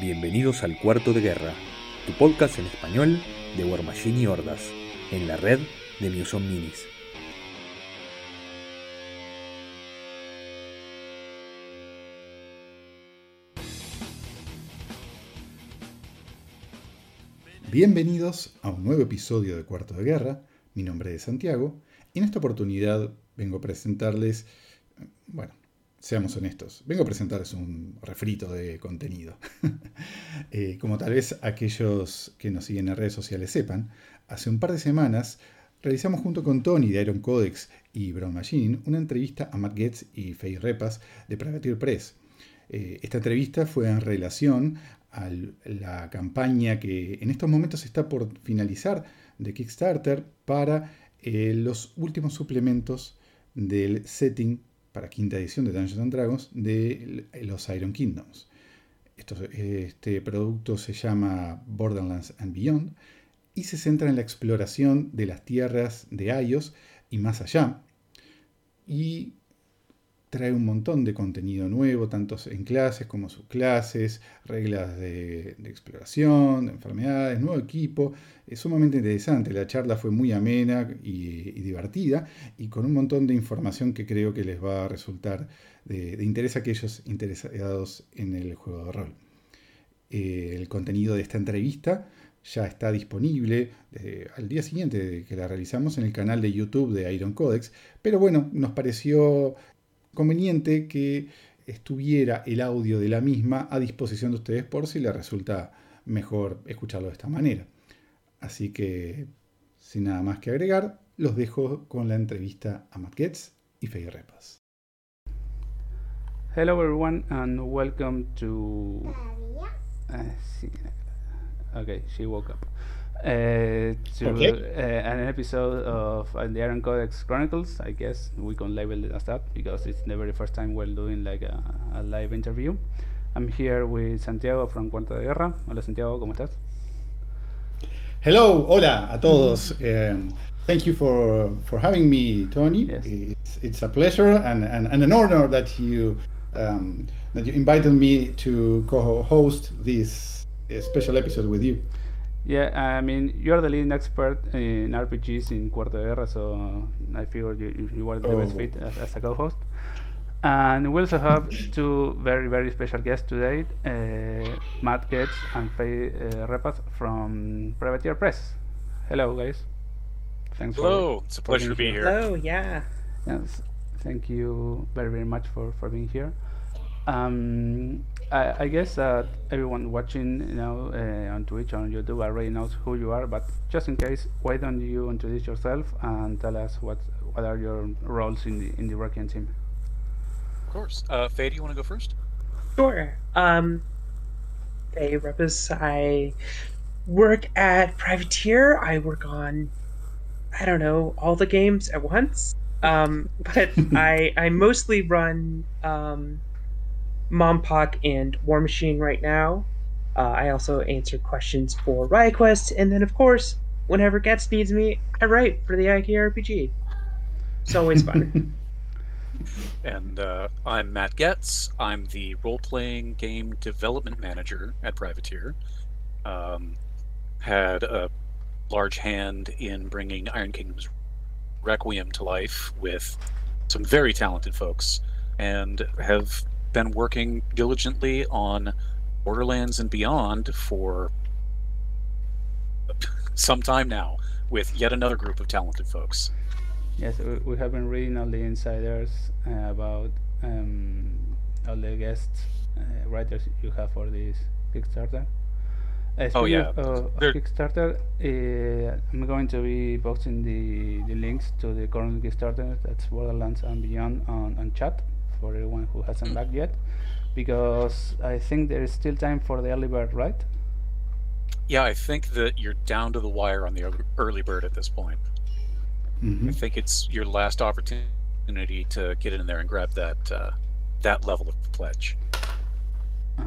Bienvenidos al Cuarto de Guerra, tu podcast en español de War Machine y Hordas, en la red de Muson Minis. Bienvenidos a un nuevo episodio de Cuarto de Guerra. Mi nombre es Santiago y en esta oportunidad vengo a presentarles, bueno, seamos honestos, vengo a presentarles un refrito de contenido. Eh, como tal vez aquellos que nos siguen en redes sociales sepan, hace un par de semanas realizamos junto con Tony de Iron Codex y Brown Machine una entrevista a Matt Getz y Faye Repas de Privateer Press. Eh, esta entrevista fue en relación a la campaña que en estos momentos está por finalizar de Kickstarter para eh, los últimos suplementos del setting para quinta edición de Dungeons and Dragons de los Iron Kingdoms. este producto se llama Borderlands and Beyond y se centra en la exploración de las tierras de Ayos y más allá. Y trae un montón de contenido nuevo, tanto en clases como subclases, reglas de, exploración, de enfermedades, nuevo equipo. Es sumamente interesante. La charla fue muy amena y, divertida y con un montón de información que creo que les va a resultar de, interés a aquellos interesados en el juego de rol. Eh, el contenido de esta entrevista ya está disponible eh, al día siguiente que la realizamos en el canal de YouTube de Iron Codex, pero bueno, nos pareció conveniente que estuviera el audio de la misma a disposición de ustedes por si les resulta mejor escucharlo de esta manera. Así que, sin nada más que agregar, los dejo con la entrevista a Matt Getz y Faye Repas. Hello everyone and welcome to... Uh, okay, she woke up. Uh, to okay. uh, an episode of uh, the Iron Codex Chronicles. I guess we can label it as that because it's the very first time we're doing like a, a live interview. I'm here with Santiago from Cuarto de Guerra. Hola Santiago, ¿cómo estás? Hello, hola a todos. Um, thank you for for having me, Tony. Yes. It's, it's a pleasure and, and, and an honor that you um, that you invited me to co-host this special episode with you. Yeah, I mean, you're the leading expert in RPGs in Cuarto de Guerra, so I figured you, you were the oh. best fit as, as a co-host. And we also have two very, very special guests today, uh, Matt Goetz and Faye uh, Repas from Privateer Press. Hello, guys. Thanks Hello, it's a pleasure to be here. Hello, yeah. Yes, thank you very, very much for, for being here. Um, I, I, guess that everyone watching you know uh, on Twitch or on YouTube already knows who you are, but just in case, why don't you introduce yourself and tell us what what are your roles in the in the working team? Of course, uh, Faye, do you want to go first? Sure. Um, Faye Repas, I work at Privateer. I work on I don't know all the games at once. Um, but I I mostly run um MonPoc and War Machine right now. Uh, I also answer questions for Riot Quest, and then of course, whenever Goetz needs me, I write for the IKRPG. It's always fun. and uh, I'm Matt Goetz. I'm the role-playing game development manager at Privateer. Um, had a large hand in bringing Iron Kingdom's Requiem to life with some very talented folks, and have been working diligently on Borderlands and Beyond for some time now with yet another group of talented folks. Yes, we have been reading all the insiders uh, about um, all the guests uh, writers you have for this Kickstarter. Uh, oh yeah, uh, Kickstarter. Uh, I'm going to be posting the, the links to the current Kickstarter. That's Borderlands and Beyond on, on chat for everyone who hasn't backed yet, because I think there is still time for the early bird, right? Yeah, I think that you're down to the wire on the early bird at this point. Mm-hmm. I think it's your last opportunity to get in there and grab that uh, that level of pledge.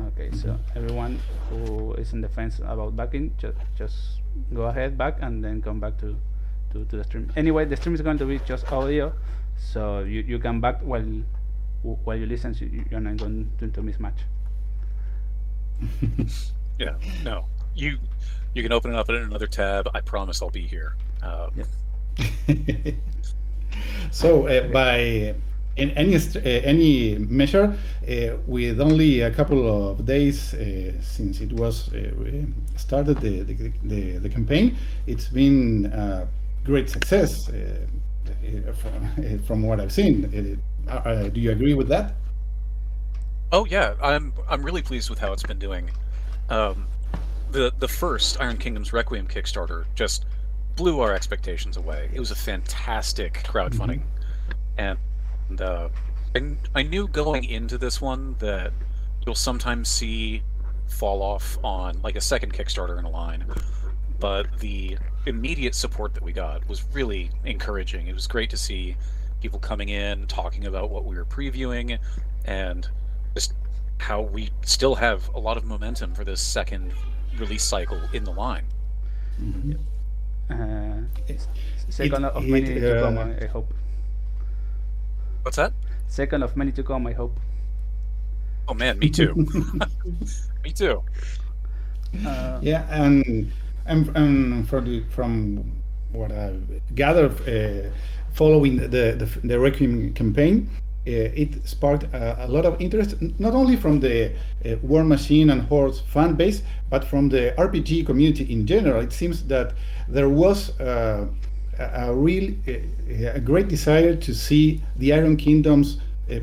Okay, so everyone who is in the fence about backing, just just go ahead back and then come back to, to, to the stream. Anyway, the stream is going to be just audio, so you, you can back while while you listen, you're not going to, to mismatch. yeah, no. You you can open it up in another tab. I promise I'll be here. Uh, yep. so uh, by in any uh, any measure, uh, with only a couple of days uh, since it was uh, started the, the, the, the, campaign, it's been a great success from, from what I've seen. Do you agree with that? Oh yeah, I'm I'm really pleased with how it's been doing. Um, the the first Iron Kingdoms Requiem Kickstarter just blew our expectations away. It was a fantastic crowdfunding, mm-hmm. and uh, I, I knew going into this one that you'll sometimes see fall off on like a second Kickstarter in a line, but the immediate support that we got was really encouraging. It was great to see people coming in talking about what we were previewing and just how we still have a lot of momentum for this second release cycle in the line. Mm-hmm. Uh, second it, of many it, to come, uh, I hope. What's that? Second of many to come, I hope. Oh man, me too. me too. Uh, yeah, and and, and for the, from what I gathered, uh, following the, the the Requiem campaign, uh, it sparked a, a, lot of interest, not only from the uh, War Machine and Hordes fan base, but from the RPG community in general. It seems that there was uh, a, real, a great desire to see the Iron Kingdoms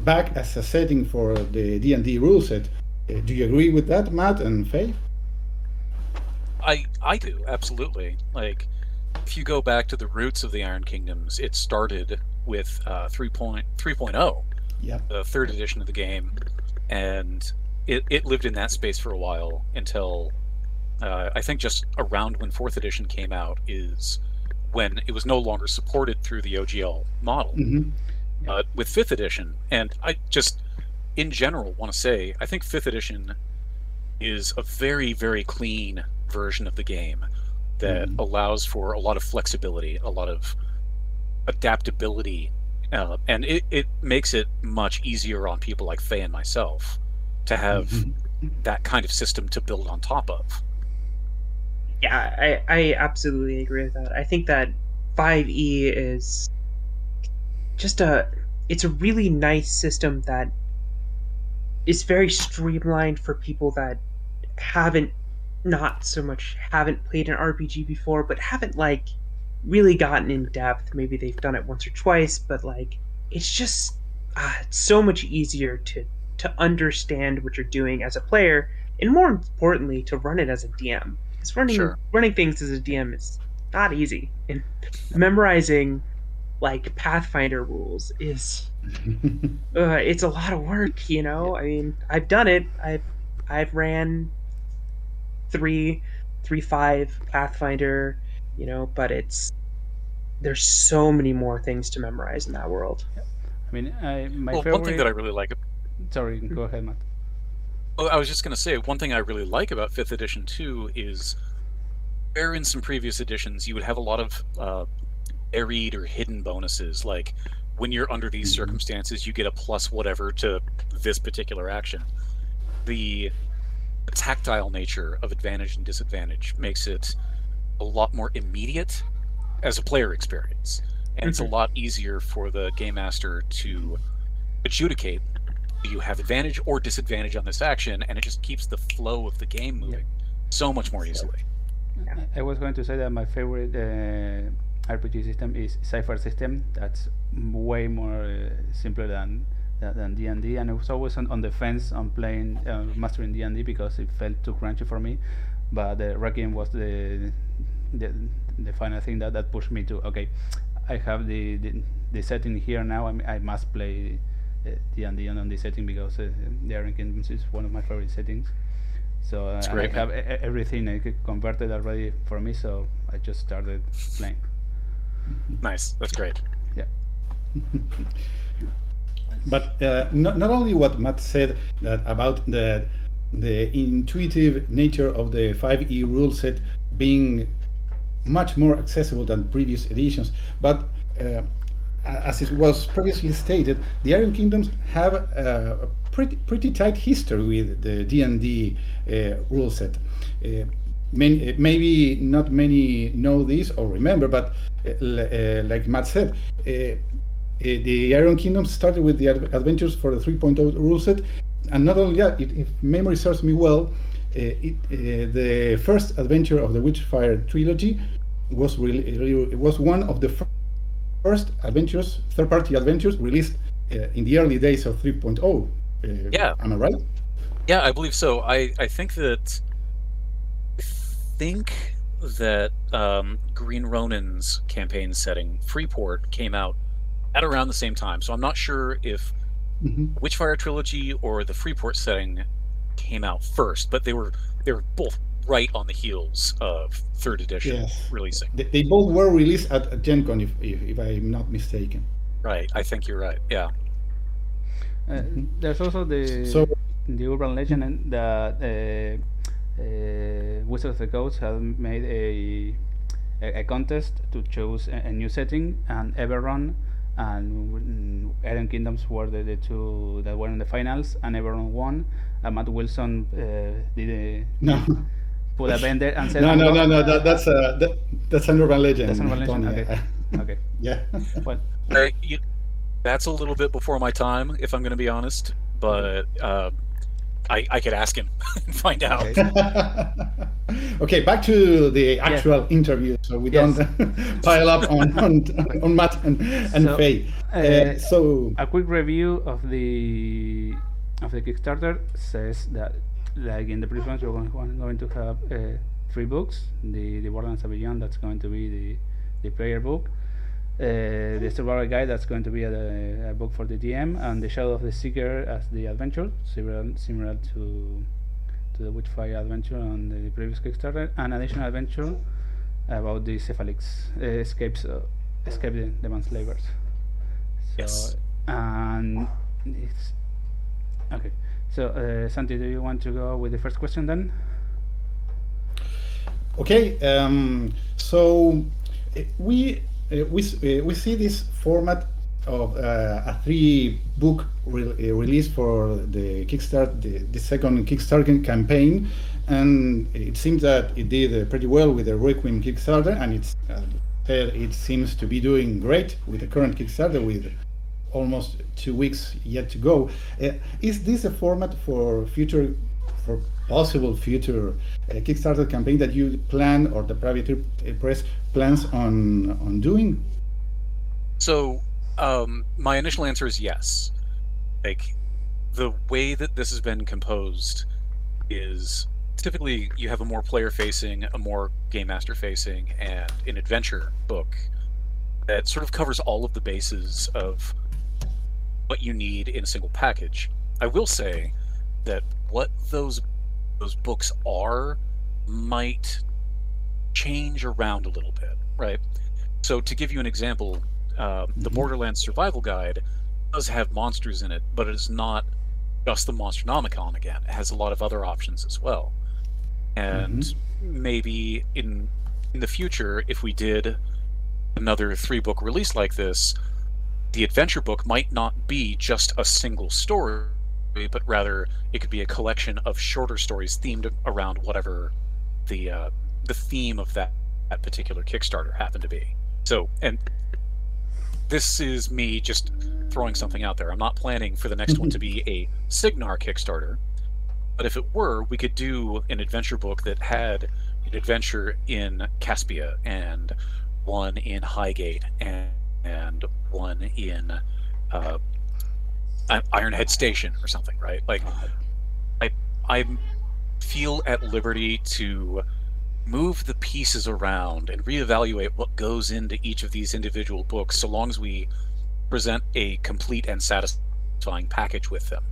back as a setting for the D&D rule set. do you agree with that, Matt and Faye? I I do absolutely. Like, if you go back to the roots of the Iron Kingdoms, it started with uh, 3.3.0, yep. the third edition of the game, and it, it lived in that space for a while until uh, I think just around when fourth edition came out is when it was no longer supported through the OGL model. Mm-hmm. Uh, with fifth edition, and I just in general want to say I think fifth edition is a very very clean version of the game that mm-hmm. allows for a lot of flexibility, a lot of adaptability uh, and it, it makes it much easier on people like Faye and myself to have mm-hmm. that kind of system to build on top of. Yeah, I, I absolutely agree with that. I think that 5e is just a it's a really nice system that is very streamlined for people that haven't not so much haven't played an RPG before, but haven't like really gotten in depth. Maybe they've done it once or twice, but like it's just uh, it's so much easier to to understand what you're doing as a player, and more importantly, to run it as a DM. Because running sure. running things as a DM is not easy, and memorizing like Pathfinder rules is uh, it's a lot of work. You know, I mean, I've done it. I've I've ran three three five Pathfinder you know, but it's there's so many more things to memorize in that world. I mean, I, my well, favorite... one thing that I really like. Sorry, go ahead, Matt. Oh, I was just going to say one thing I really like about Fifth Edition too is, where in some previous editions you would have a lot of uh, buried or hidden bonuses, like when you're under these mm-hmm. circumstances, you get a plus whatever to this particular action. The tactile nature of advantage and disadvantage makes it a lot more immediate as a player experience, and mm-hmm. it's a mm-hmm. lot easier for the game master to adjudicate you have advantage or disadvantage on this action, and it just keeps the flow of the game moving yeah. so much more easily. Yeah. I was going to say that my favorite uh, RPG system is Cypher system. That's way more uh, simpler than than D and D, and I was always on, on the fence on playing uh, mastering D and D because it felt too crunchy for me. But the Requiem was the the, the final thing that, that pushed me to okay I have the, the, the setting here now. I, I must play uh, D and D on this setting because uh, the Iron Kingdoms is one of my favorite settings. So uh, great, I have a, everything uh, converted already for me. So I just started playing. Nice. That's great. Yeah but uh, not, not only what Matt said that about the the intuitive nature of the 5e rule set being much more accessible than previous editions. But uh, as it was previously stated, the Iron Kingdoms have a pretty pretty tight history with the D and D uh, rule set. Uh, many, maybe not many know this or remember, but uh, like Matt said, the Iron Kingdom started with the adventures for the 3.0 rule set, and not only that, if memory serves me well, it, the first adventure of the Witchfire trilogy was really it was one of the first adventures, third-party adventures released uh, in the early days of 3.0. Uh, yeah, am I right? Yeah, I believe so. I I think that I think that um, Green Ronin's campaign setting, Freeport, came out at around the same time. So I'm not sure if mm-hmm. Witchfire trilogy or the Freeport setting came out first, but they were they were both right on the heels of third edition yes. releasing. They, they, both were released at, at Gen Con, if, if, if, I'm not mistaken. Right, I think you're right. Yeah. Uh, there's also the so, the urban legend that uh, uh, Wizards of the Coast have made a, a, a contest to choose a, a, new setting, and Eberron and Iron Kingdoms were the, the two that were in the finals, and everyone won. And Matt Wilson uh, did a, no put a vendor and said, "No, no, no, no. That, that's a that, that's an urban legend." That's an urban legend. Okay. okay. yeah. Well, you, that's a little bit before my time, if I'm going to be honest. But uh, I I could ask him and find out. Okay. okay, back to the actual yeah. interview, so we yes. don't pile up on on, on Matt and and so, Faye. Uh, uh, so a quick review of the of the Kickstarter says that like in the previous we're going, going to have uh, three books. The the Borderlands Beyond, that's going to be the the player book. Uh, the survival guide that's going to be a, a, book for the DM and the shadow of the seeker as the adventure similar similar to to the witchfire adventure on the previous kickstarter an additional adventure about the cephalyx uh, escapes uh, escape the, the manslavers so yes. and it's okay so, uh, Santi, do you want to go with the first question then? Okay. Um, so uh, we we uh, we see this format of uh, a three-book re uh, release for the Kickstarter, the, the, second Kickstarter campaign, and it seems that it did pretty well with the Requiem Kickstarter, and it's it seems to be doing great with the current Kickstarter with almost two weeks yet to go. Uh, is this a format for future, for possible future uh, Kickstarter campaign that you plan or the Privateer Press plans on on doing? So, um, my initial answer is yes. Like the way that this has been composed is typically you have a more player facing, a more game master facing, and an adventure book that sort of covers all of the bases of what you need in a single package. I will say that what those those books are might change around a little bit, right? So to give you an example, uh, the mm-hmm. Borderlands Survival Guide does have monsters in it, but it is not just the Monsternomicon again. It has a lot of other options as well. And mm-hmm. maybe in in the future, if we did another three book release like this, the adventure book might not be just a single story, but rather it could be a collection of shorter stories themed around whatever the uh, the theme of that, that particular Kickstarter happened to be. So, and this is me just throwing something out there. I'm not planning for the next one to be a Cygnar Kickstarter, but if it were, we could do an adventure book that had an adventure in Caspia and one in Highgate and and one in uh, Ironhead Station or something, right? Like, I I feel at liberty to move the pieces around and reevaluate what goes into each of these individual books, so long as we present a complete and satisfying package with them.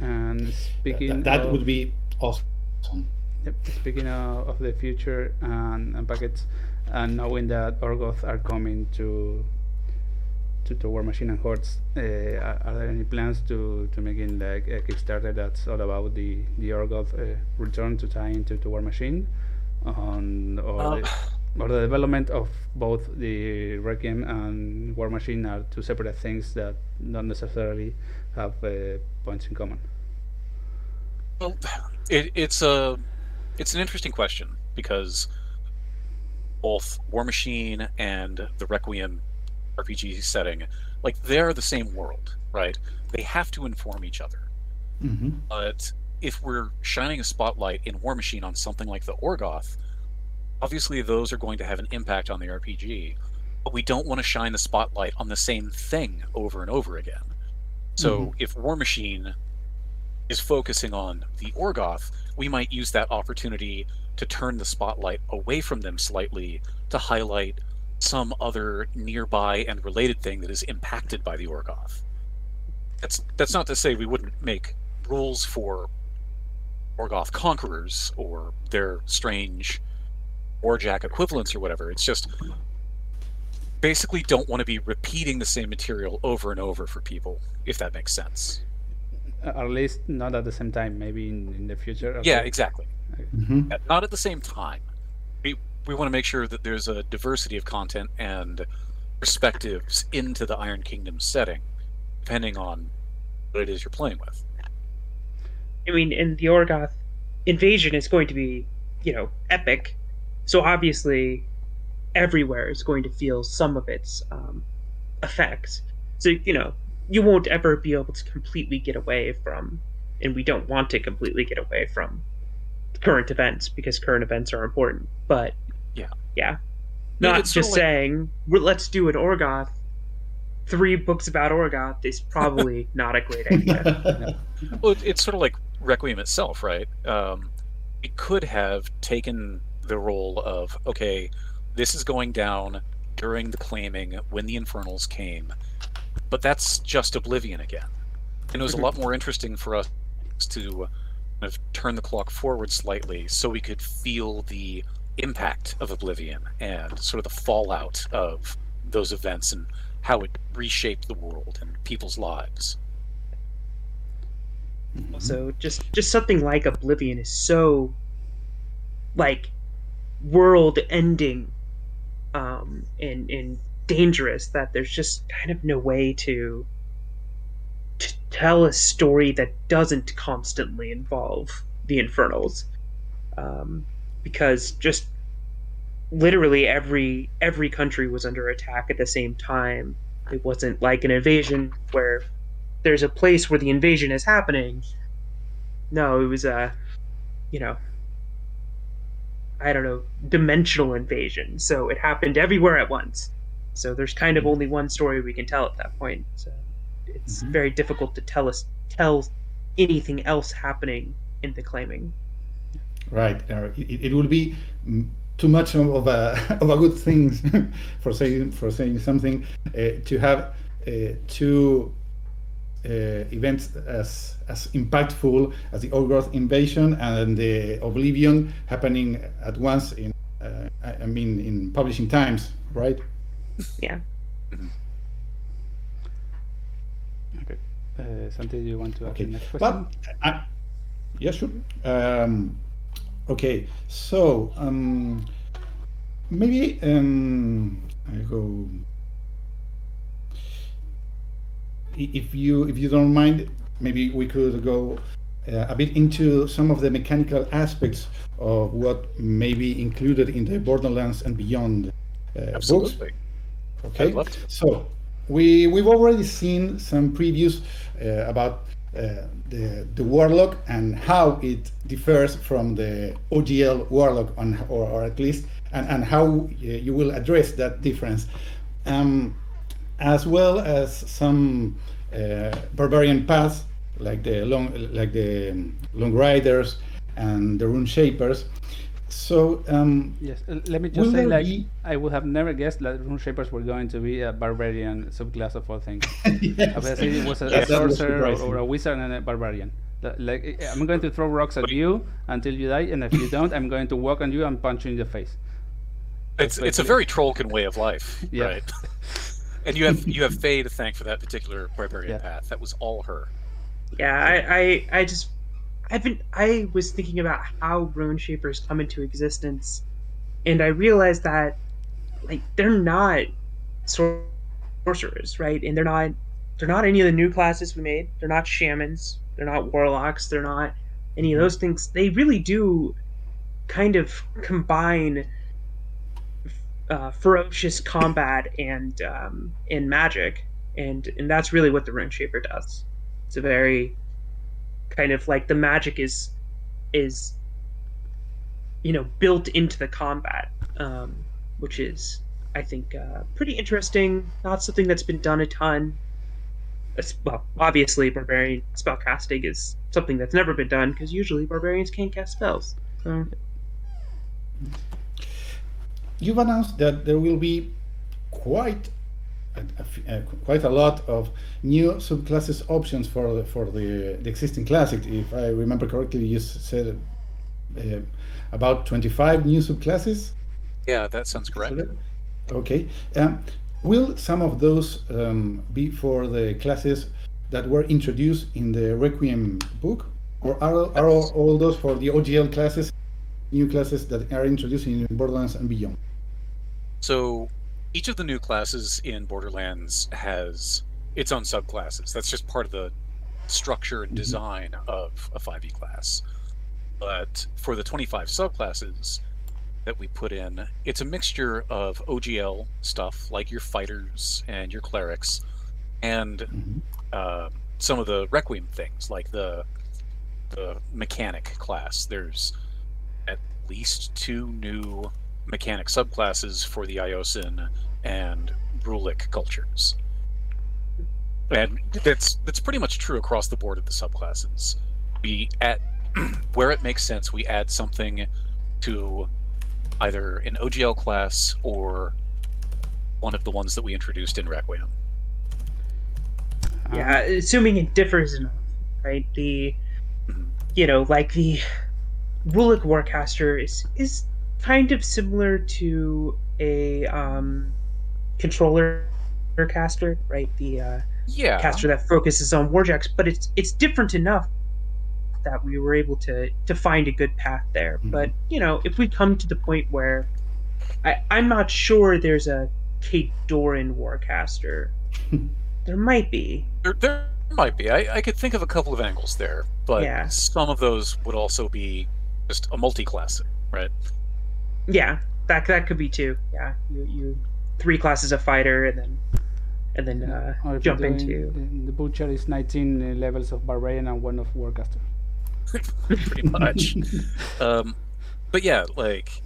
And speaking, that, that of, would be awesome. Yep, speaking of, of the future and, and packets, and knowing that Orgoth are coming to to, to Warmachine and Hordes, uh, are, are, there any plans to to making like a Kickstarter that's all about the the Orgoth uh, return to tie into to Warmachine, um, or uh, or the development of both the Requiem and War Machine are two separate things that don't necessarily have uh, points in common. Well, it, it's a it's an interesting question because both War Machine and the Requiem RPG setting, like they're the same world, right? They have to inform each other. Mm-hmm. But if we're shining a spotlight in War Machine on something like the Orgoth, obviously those are going to have an impact on the RPG. But we don't want to shine the spotlight on the same thing over and over again. So Mhm. if War Machine is focusing on the Orgoth, we might use that opportunity to turn the spotlight away from them slightly to highlight some other nearby and related thing that is impacted by the Orgoth. That's that's not to say we wouldn't make rules for Orgoth conquerors or their strange Warjack equivalents or whatever. It's just basically don't want to be repeating the same material over and over for people, if that makes sense. At least not at the same time. Maybe in, in the future. Yeah, okay. exactly. Mm-hmm. Not at the same time. We want to make sure that there's a diversity of content and perspectives into the Iron Kingdom setting, depending on what it is you're playing with. I mean, and the Orgoth invasion is going to be, you know, epic. So obviously, everywhere is going to feel some of its um, effects. So you know, you won't ever be able to completely get away from, and we don't want to completely get away from current events because current events are important. But Yeah. yeah, No, not it's just like- saying "Well, let's do an Orgoth. Three books about Orgoth is probably not a great idea. Well, it's sort of like Requiem itself, right? Um, it could have taken the role of okay, this is going down during the claiming when the Infernals came, but that's just Oblivion again. And it was a lot more interesting for us to kind of turn the clock forward slightly so we could feel the impact of Oblivion and sort of the fallout of those events and how it reshaped the world and people's lives. So just just something like Oblivion is so like world ending um and and dangerous that there's just kind of no way to to tell a story that doesn't constantly involve the infernals um because just literally every every country was under attack at the same time it wasn't like an invasion where there's a place where the invasion is happening. No, it was a, you know, I don't know, dimensional invasion. So it happened everywhere at once. So there's kind of only one story we can tell at that point. So it's Mhm. very difficult to tell us tell anything else happening in the claiming. Right. Uh, it, it will be too much of of a of a good thing for saying for saying something uh, to have uh, two uh, events as as impactful as the Orgoth invasion and the Oblivion happening at once in uh, I I mean in publishing times, right? Yeah. Okay. Uh, Santi, do you want to ask Okay, the next but question? uh, yeah, sure. Um, okay, so um, maybe um, I go. If you if you don't mind, maybe we could go uh, a bit into some of the mechanical aspects of what may be included in the Borderlands and Beyond uh, books. Absolutely. Okay. Love to. So we we've already seen some previews uh, about uh, the the warlock and how it differs from the OGL warlock on or, or at least and, and how uh, you will address that difference. Um, as well as some uh, barbarian paths like the long like the um, long riders and the rune shapers. So um, Yes, let me just say, like, be- I would have never guessed that Rune Shapers were going to be a barbarian subclass of all things. yes. I it was a, yes, a sorcerer was or a wizard and a barbarian. Like, I'm going to throw rocks at you until you die, and if you don't, I'm going to walk on you and punch you in the face. It's it's a very Trollkin way of life, Yeah. right? and you have you have Faye to thank for that particular barbarian Yeah. path. That was all her. Yeah, I, I, I just, I've been, I was thinking about how Rune Shapers come into existence and I realized that like they're not sorcerers, right? And they're not they're not any of the new classes we made. They're not shamans. They're not warlocks. They're not any of those things. They really do kind of combine uh, ferocious combat and um, and magic, and and that's really what the Rune Shaper does. It's a very kind of like the magic is is you know built into the combat, um, which is I think uh, pretty interesting. Not something that's been done a ton. Well, obviously, barbarian spell casting is something that's never been done because usually barbarians can't cast spells. So. You've announced that there will be quite a, a, quite a lot of new subclasses options for the, for the, the existing classic. If I remember correctly, you said uh, about 25 new subclasses. Yeah, that sounds correct. Okay. Um, will some of those um, be for the classes that were introduced in the Requiem book, or are, are all, all those for the OGL classes, new classes that are introduced in Borderlands and beyond? So each of the new classes in Borderlands has its own subclasses. That's just part of the structure and design mm-hmm. of a 5e class. But for the 25 subclasses, that we put in, it's a mixture of OGL stuff like your fighters and your clerics, and mm-hmm. uh, some of the Requiem things like the the mechanic class. There's at least two new mechanic subclasses for the Iosan and Rhulic cultures. And that's that's pretty much true across the board of the subclasses. We at where it makes sense, we add something to either an OGL class or one of the ones that we introduced in Requiem. Yeah, assuming it differs enough, right? The mm-hmm. you know, like the Rhulic Warcaster is is kind of similar to a um, controller caster, right? The uh, yeah caster that focuses on warjacks, but it's it's different enough that we were able to to find a good path there. Mm-hmm. But you know, if we come to the point where I, I'm not sure there's a Kate Doran Warcaster, there might be. There, there might be. I, I could think of a couple of angles there, but yeah. some of those would also be just a multi-class, right? Yeah, that that could be too. Yeah, you you three classes of fighter and then and then uh, jump into the butcher is 19 levels of barbarian and one of warcaster. pretty much. um, but yeah, like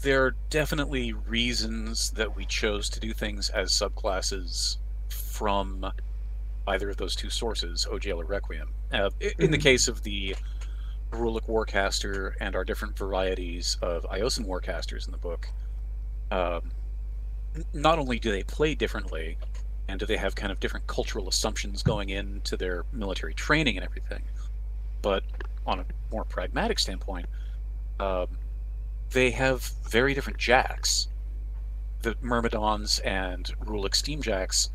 there are definitely reasons that we chose to do things as subclasses from either of those two sources, OGL or Requiem. Uh, in the mm-hmm. case of the Rhulic Warcaster and our different varieties of Iosan Warcasters in the book, um, not only do they play differently, and do they have kind of different cultural assumptions going into their military training and everything, but on a more pragmatic standpoint, um, they have very different jacks. The Myrmidons and Rhulic Steamjacks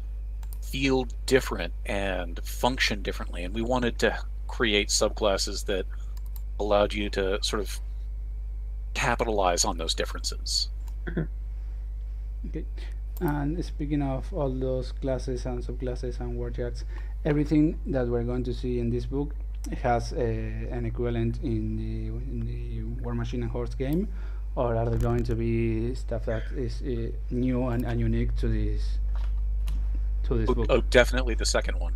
feel different and function differently, and we wanted to create subclasses that allowed you to sort of capitalize on those differences. Okay. And speaking of all those classes and subclasses and warjacks, everything that we're going to see in this book has a, an equivalent in the in the Warmachine and Hordes game, or are there going to be stuff that is uh, new and, and unique to this to this oh, book? Oh, definitely the second one.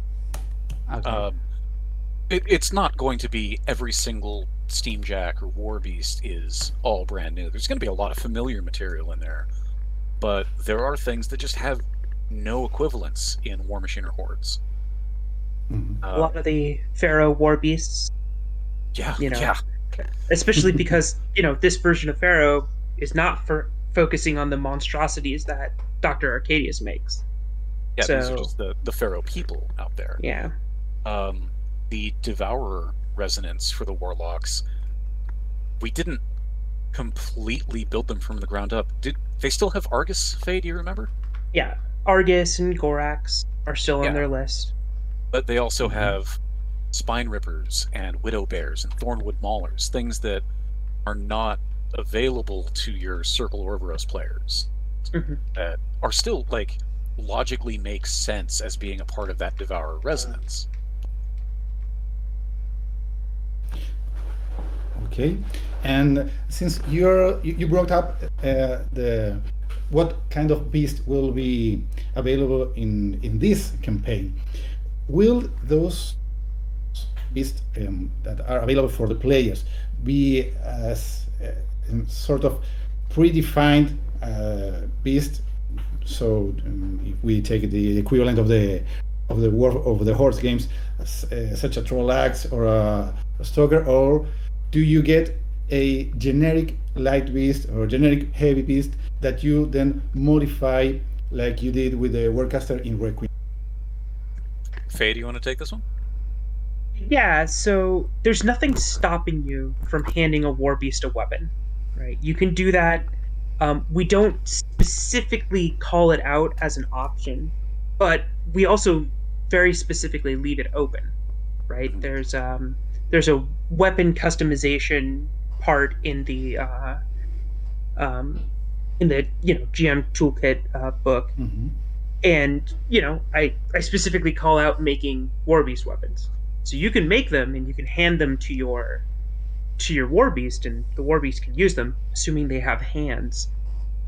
Okay. Um, it, it's not going to be every single Steam Jack or War Beast is all brand new. There's going to be a lot of familiar material in there, but there are things that just have no equivalence in War Machine or Hordes. Mm-hmm. a lot of the Farrow war beasts. Yeah, you know, yeah. especially because you know this version of Farrow is not for focusing on the monstrosities that Doctor Arkadius makes. Yeah, so, these are just the the Farrow people out there. Yeah. Um, the Devourer resonance for the warlocks. We didn't completely build them from the ground up. Did they still have Argus? Faye, do you remember? Yeah, Argus and Gorax are still yeah. on their list. But they also mm-hmm. have spine rippers and widow bears and thornwood maulers, things that are not available to your Circle Orboros players Mhm. that are still like logically make sense as being a part of that Devourer resonance. Okay, and since you're you, brought up uh, the what kind of beast will be available in in this campaign, will those beasts um, that are available for the players be as uh, sort of predefined uh, beast? So um, if we take the equivalent of the of the war of the Hordes games, uh, such a troll axer or a, a stalker, or do you get a generic light beast or generic heavy beast that you then modify like you did with the warcaster in Requiem? Faye, do you want to take this one? Yeah, so there's nothing stopping you from handing a war beast a weapon, right? You can do that. Um, we don't specifically call it out as an option, but we also very specifically leave it open, right? There's um, there's a weapon customization part in the uh, um, in the you know GM toolkit uh, book, Mm-hmm. and you know I I specifically call out making war beast weapons. So you can make them and you can hand them to your to your war beast, and the war beast can use them, assuming they have hands.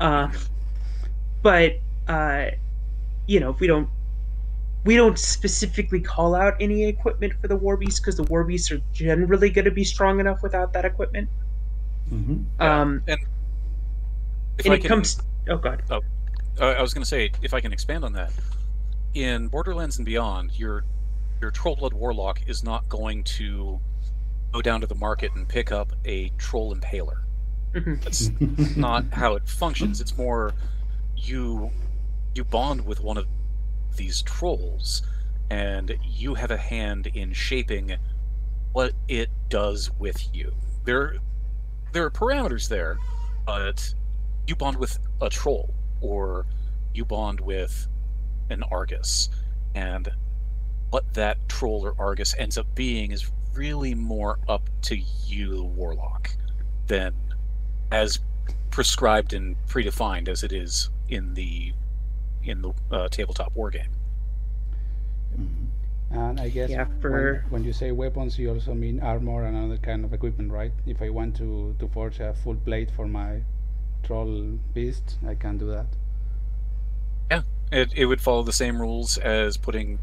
Uh, but uh, you know, if we don't we don't specifically call out any equipment for the war beast because the war beasts are generally going to be strong enough without that equipment. Mm-hmm. Yeah, Um, and if and I it can, comes. Oh god. uh, I was going to say, if I can expand on that, in Borderlands and Beyond, your your troll blood Warlock is not going to go down to the market and pick up a Troll Impaler. Mhm. That's not how it functions. It's more you you bond with one of these trolls, and you have a hand in shaping what it does with you. There there are parameters there, but you bond with a troll or you bond with an Argus, and what that troll or Argus ends up being is really more up to you, Warlock, than as prescribed and predefined as it is in the in the uh, tabletop war game. And I guess Yeah, when, for- when you say weapons, you also mean armor and other kind of equipment, right? If I want to, to forge a full plate for my troll beast, I can do that. Yeah, it it would follow the same rules as putting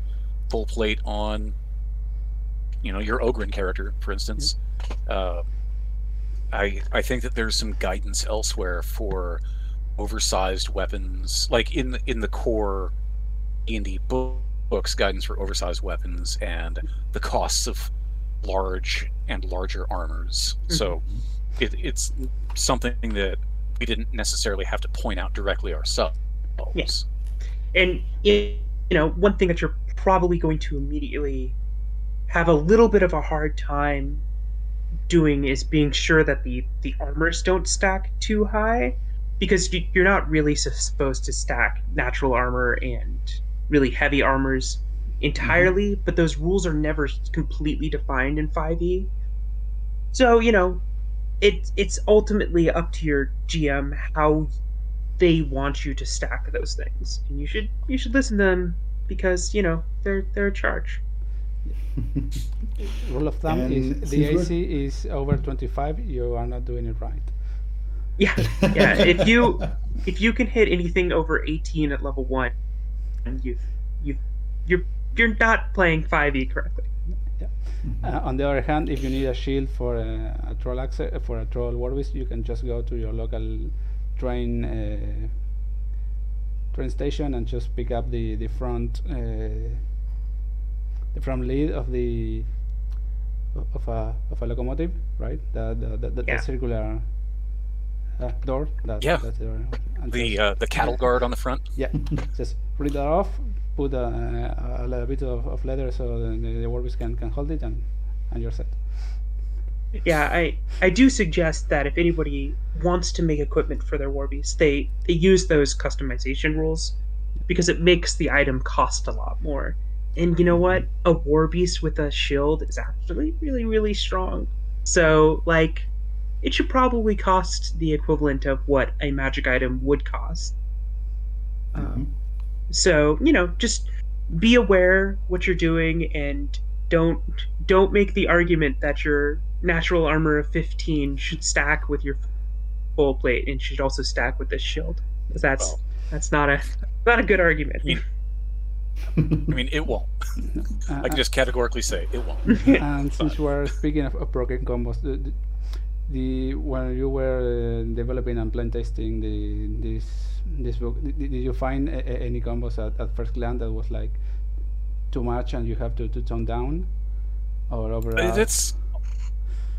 full plate on, you know, your Ogrun character, for instance. Uh, I I think that there's some guidance elsewhere for oversized weapons, like in in the core D&D book, books, guidance for oversized weapons and the costs of large and larger armors. Mm-hmm. So it, it's something that we didn't necessarily have to point out directly ourselves. Yeah. And you know, one thing that you're probably going to immediately have a little bit of a hard time doing is being sure that the the armors don't stack too high because you- you're not really supposed to stack natural armor and really heavy armors entirely mm-hmm. but those rules are never completely defined in 5e so you know it it's ultimately up to your gm how they want you to stack those things. And you should you should listen to them because you know they're they're in charge. Rule of thumb And is since the we're- AC is over 25, you are not doing it right. Yeah yeah if you if you can hit anything over 18 at level 1 and you you you're you're not playing 5e correctly Uh, on the other hand, if you need a shield for a, a troll axer, for a troll warbeast, you can just go to your local train uh, train station and just pick up the the front uh, the front lead of the of a of a locomotive, right? The the the, the, Yeah. the circular uh, door. That, Yeah. That's the, door. And The just- uh, the cattle guard on the front. yeah, just read that off, put a, a little bit of, of leather so the, the warbeast can, can hold it, and, and you're set. yeah i i do suggest that if anybody wants to make equipment for their warbeast they they use those customization rules because it makes the item cost a lot more and you know what a warbeast with a shield is actually really really strong so like it should probably cost the equivalent of what a magic item would cost. Mm-hmm. Um, so you know, just be aware what you're doing and don't don't make the argument that your natural armor of 15 should stack with your full plate and should also stack with this shield because That's Well. that's not a not a good argument. mean- I mean, it won't. Uh, I can just categorically say it won't. and since we are speaking of, of broken combos, the, the, the when you were uh, developing and plan testing the this this book, did, did you find a, a- any combos at, at first glance that was like too much and you have to, to tone down, or overall? That's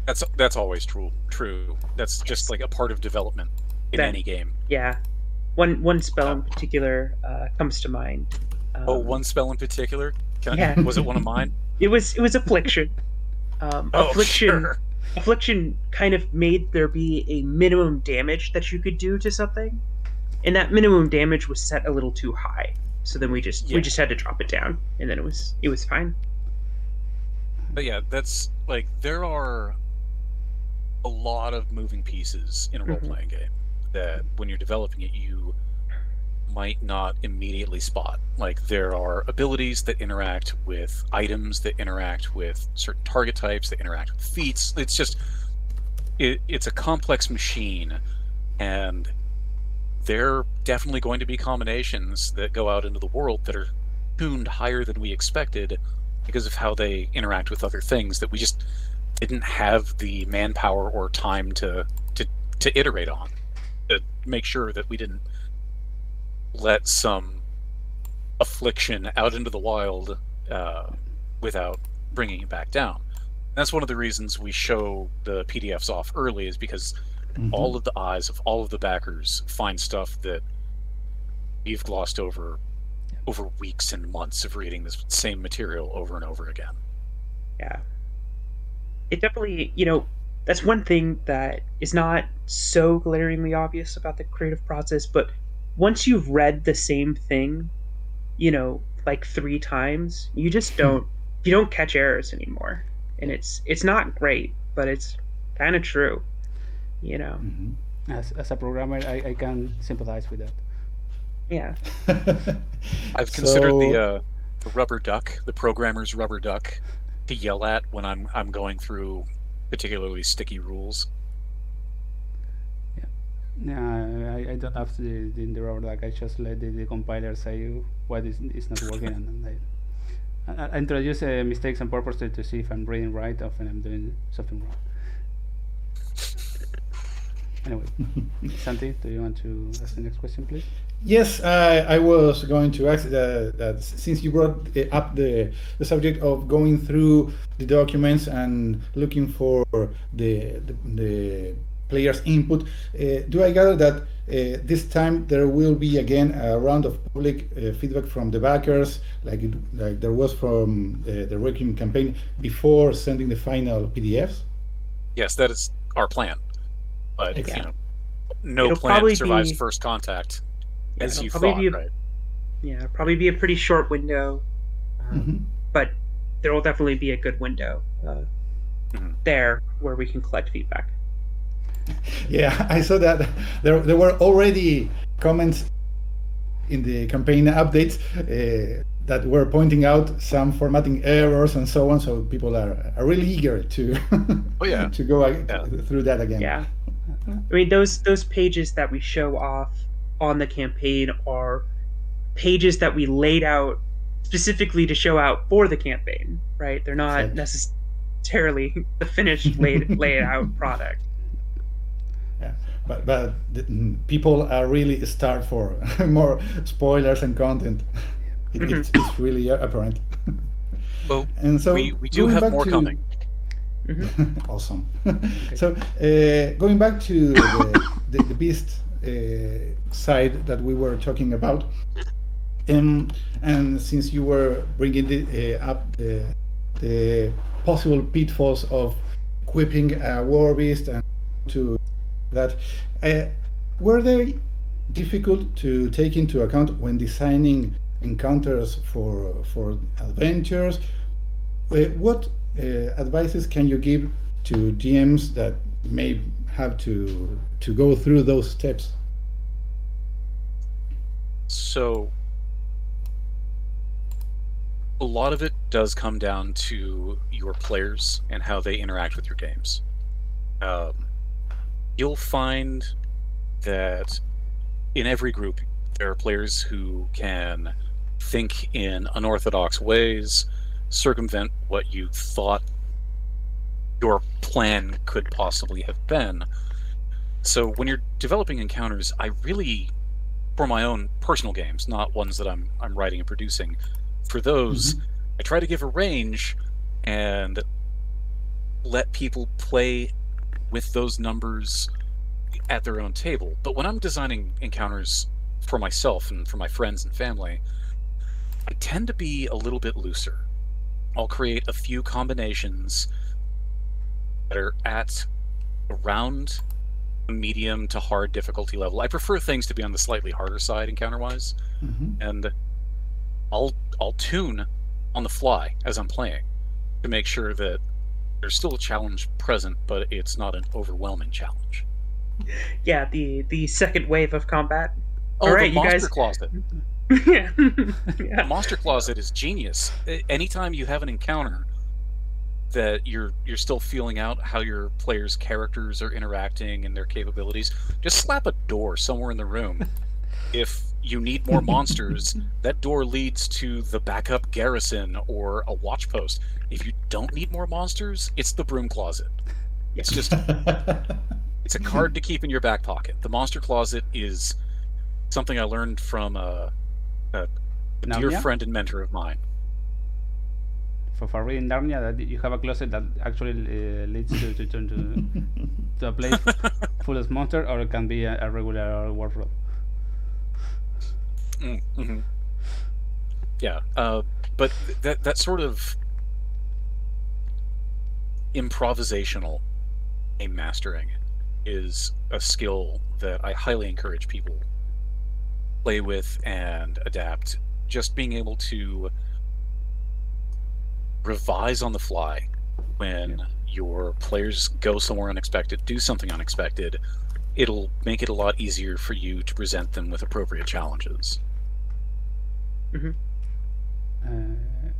that's that's always true. True. That's just like a part of development in That- any game. Yeah, one one spell in particular uh, comes to mind. Um, Oh, one spell in particular. Can I, Yeah. Was it one of mine? It was it was affliction. Um, Oh, affliction. sure. Affliction kind of made there be a minimum damage that you could do to something, and that minimum damage was set a little too high. So then we just Yeah. we just had to drop it down, and then it was it was fine. But yeah, that's like there are a lot of moving pieces in a mm-hmm. role playing game that when you're developing it, you might not immediately spot. Like there are abilities that interact with items that interact with certain target types that interact with feats. It's just it, it's a complex machine, and there are definitely going to be combinations that go out into the world that are tuned higher than we expected because of how they interact with other things that we just didn't have the manpower or time to to to iterate on to make sure that we didn't let some affliction out into the wild uh, without bringing it back down. That's one of the reasons we show the PDFs off early is because Mhm. all of the eyes of all of the backers find stuff that we've glossed over over weeks and months of reading this same material over and over again. Yeah. It definitely, you know, that's one thing that is not so glaringly obvious about the creative process, but once you've read the same thing, you know, like 3 times, you just don't you don't catch errors anymore. And it's it's not great, but it's kind of true. You know. Mhm. as, as a programmer, I, I can sympathize with that. Yeah. I've considered the uh, the rubber duck, the programmer's rubber duck, to yell at when I'm I'm going through particularly sticky rules. Yeah, I, I don't have the, the, the rubber duck. I just let the, the compiler say what is, is not working, and then I, I, I introduce uh, mistakes on purpose to, to see if I'm reading right, or if I'm doing something wrong. Anyway, Santi, do you want to ask the next question, please? Yes, I, I was going to ask that, that since you brought up the, the subject of going through the documents and looking for the, the, the player's input, uh, do I gather that uh, this time there will be again a round of public uh, feedback from the backers, like it, like there was from uh, the working campaign before sending the final PDFs? Yes, that is our plan. But you know, no It'll plan survives be- first contact, Yeah, as you probably thought, be a- right? Yeah, probably be a pretty short window. Um, Mhm. but there will definitely be a good window uh, Mhm. there where we can collect feedback. Yeah, I saw that there, there were already comments in the campaign updates uh, that were pointing out some formatting errors and so on. So people are, are really eager to Oh, yeah. to go Yeah. through that again. Yeah, I mean those those pages that we show off on the campaign are pages that we laid out specifically to show out for the campaign. Right? They're not Right. necessarily the finished laid laid out product. Yeah. But but mm, people are really starved for more spoilers and content. It, it's, it's really apparent. Well, And so we, we do have more to- coming. awesome. so uh, going back to the, the, the beast uh, side that we were talking about, um, and since you were bringing the, uh, up the, the possible pitfalls of equipping a war beast and to that, uh, were they difficult to take into account when designing encounters for for adventures? Uh, what uh, advices can you give to GMs that may have to to go through those steps. So a lot of it does come down to your players and how they interact with your games. Um, you'll find that in every group there are players who can think in unorthodox ways, circumvent what you thought your plan could possibly have been. So when you're developing encounters, I really for my own personal games, not ones that I'm I'm writing and producing, for those, mm-hmm. I try to give a range and let people play with those numbers at their own table. But when I'm designing encounters for myself and for my friends and family, I tend to be a little bit looser. I'll create a few combinations that are at around a medium to hard difficulty level. I prefer things to be on the slightly harder side encounter wise. Mm-hmm. And I'll I'll tune on the fly as I'm playing to make sure that there's still a challenge present, but it's not an overwhelming challenge. Yeah, the the second wave of combat. Oh, All right, the monster guys... closet. yeah. yeah. Monster closet is genius. Anytime you have an encounter that you're you're still feeling out how your players' characters are interacting and their capabilities, just slap a door somewhere in the room. if you need more monsters, that door leads to the backup garrison or a watch post. If you don't need more monsters, it's the broom closet. It's just it's a card to keep in your back pocket. The monster closet is something I learned from a, a, a dear friend and mentor of mine. For, for reading Narnia, that you have a closet that actually uh, leads to to, to, to, to a place full of monsters, or it can be a, a regular wardrobe. Mm-hmm. Yeah, uh, but that that sort of improvisational game mastering is a skill that I highly encourage people play with and adapt. Just being able to revise on the fly when yeah. your players go somewhere unexpected, do something unexpected, it'll make it a lot easier for you to present them with appropriate challenges. Mm-hmm. Uh.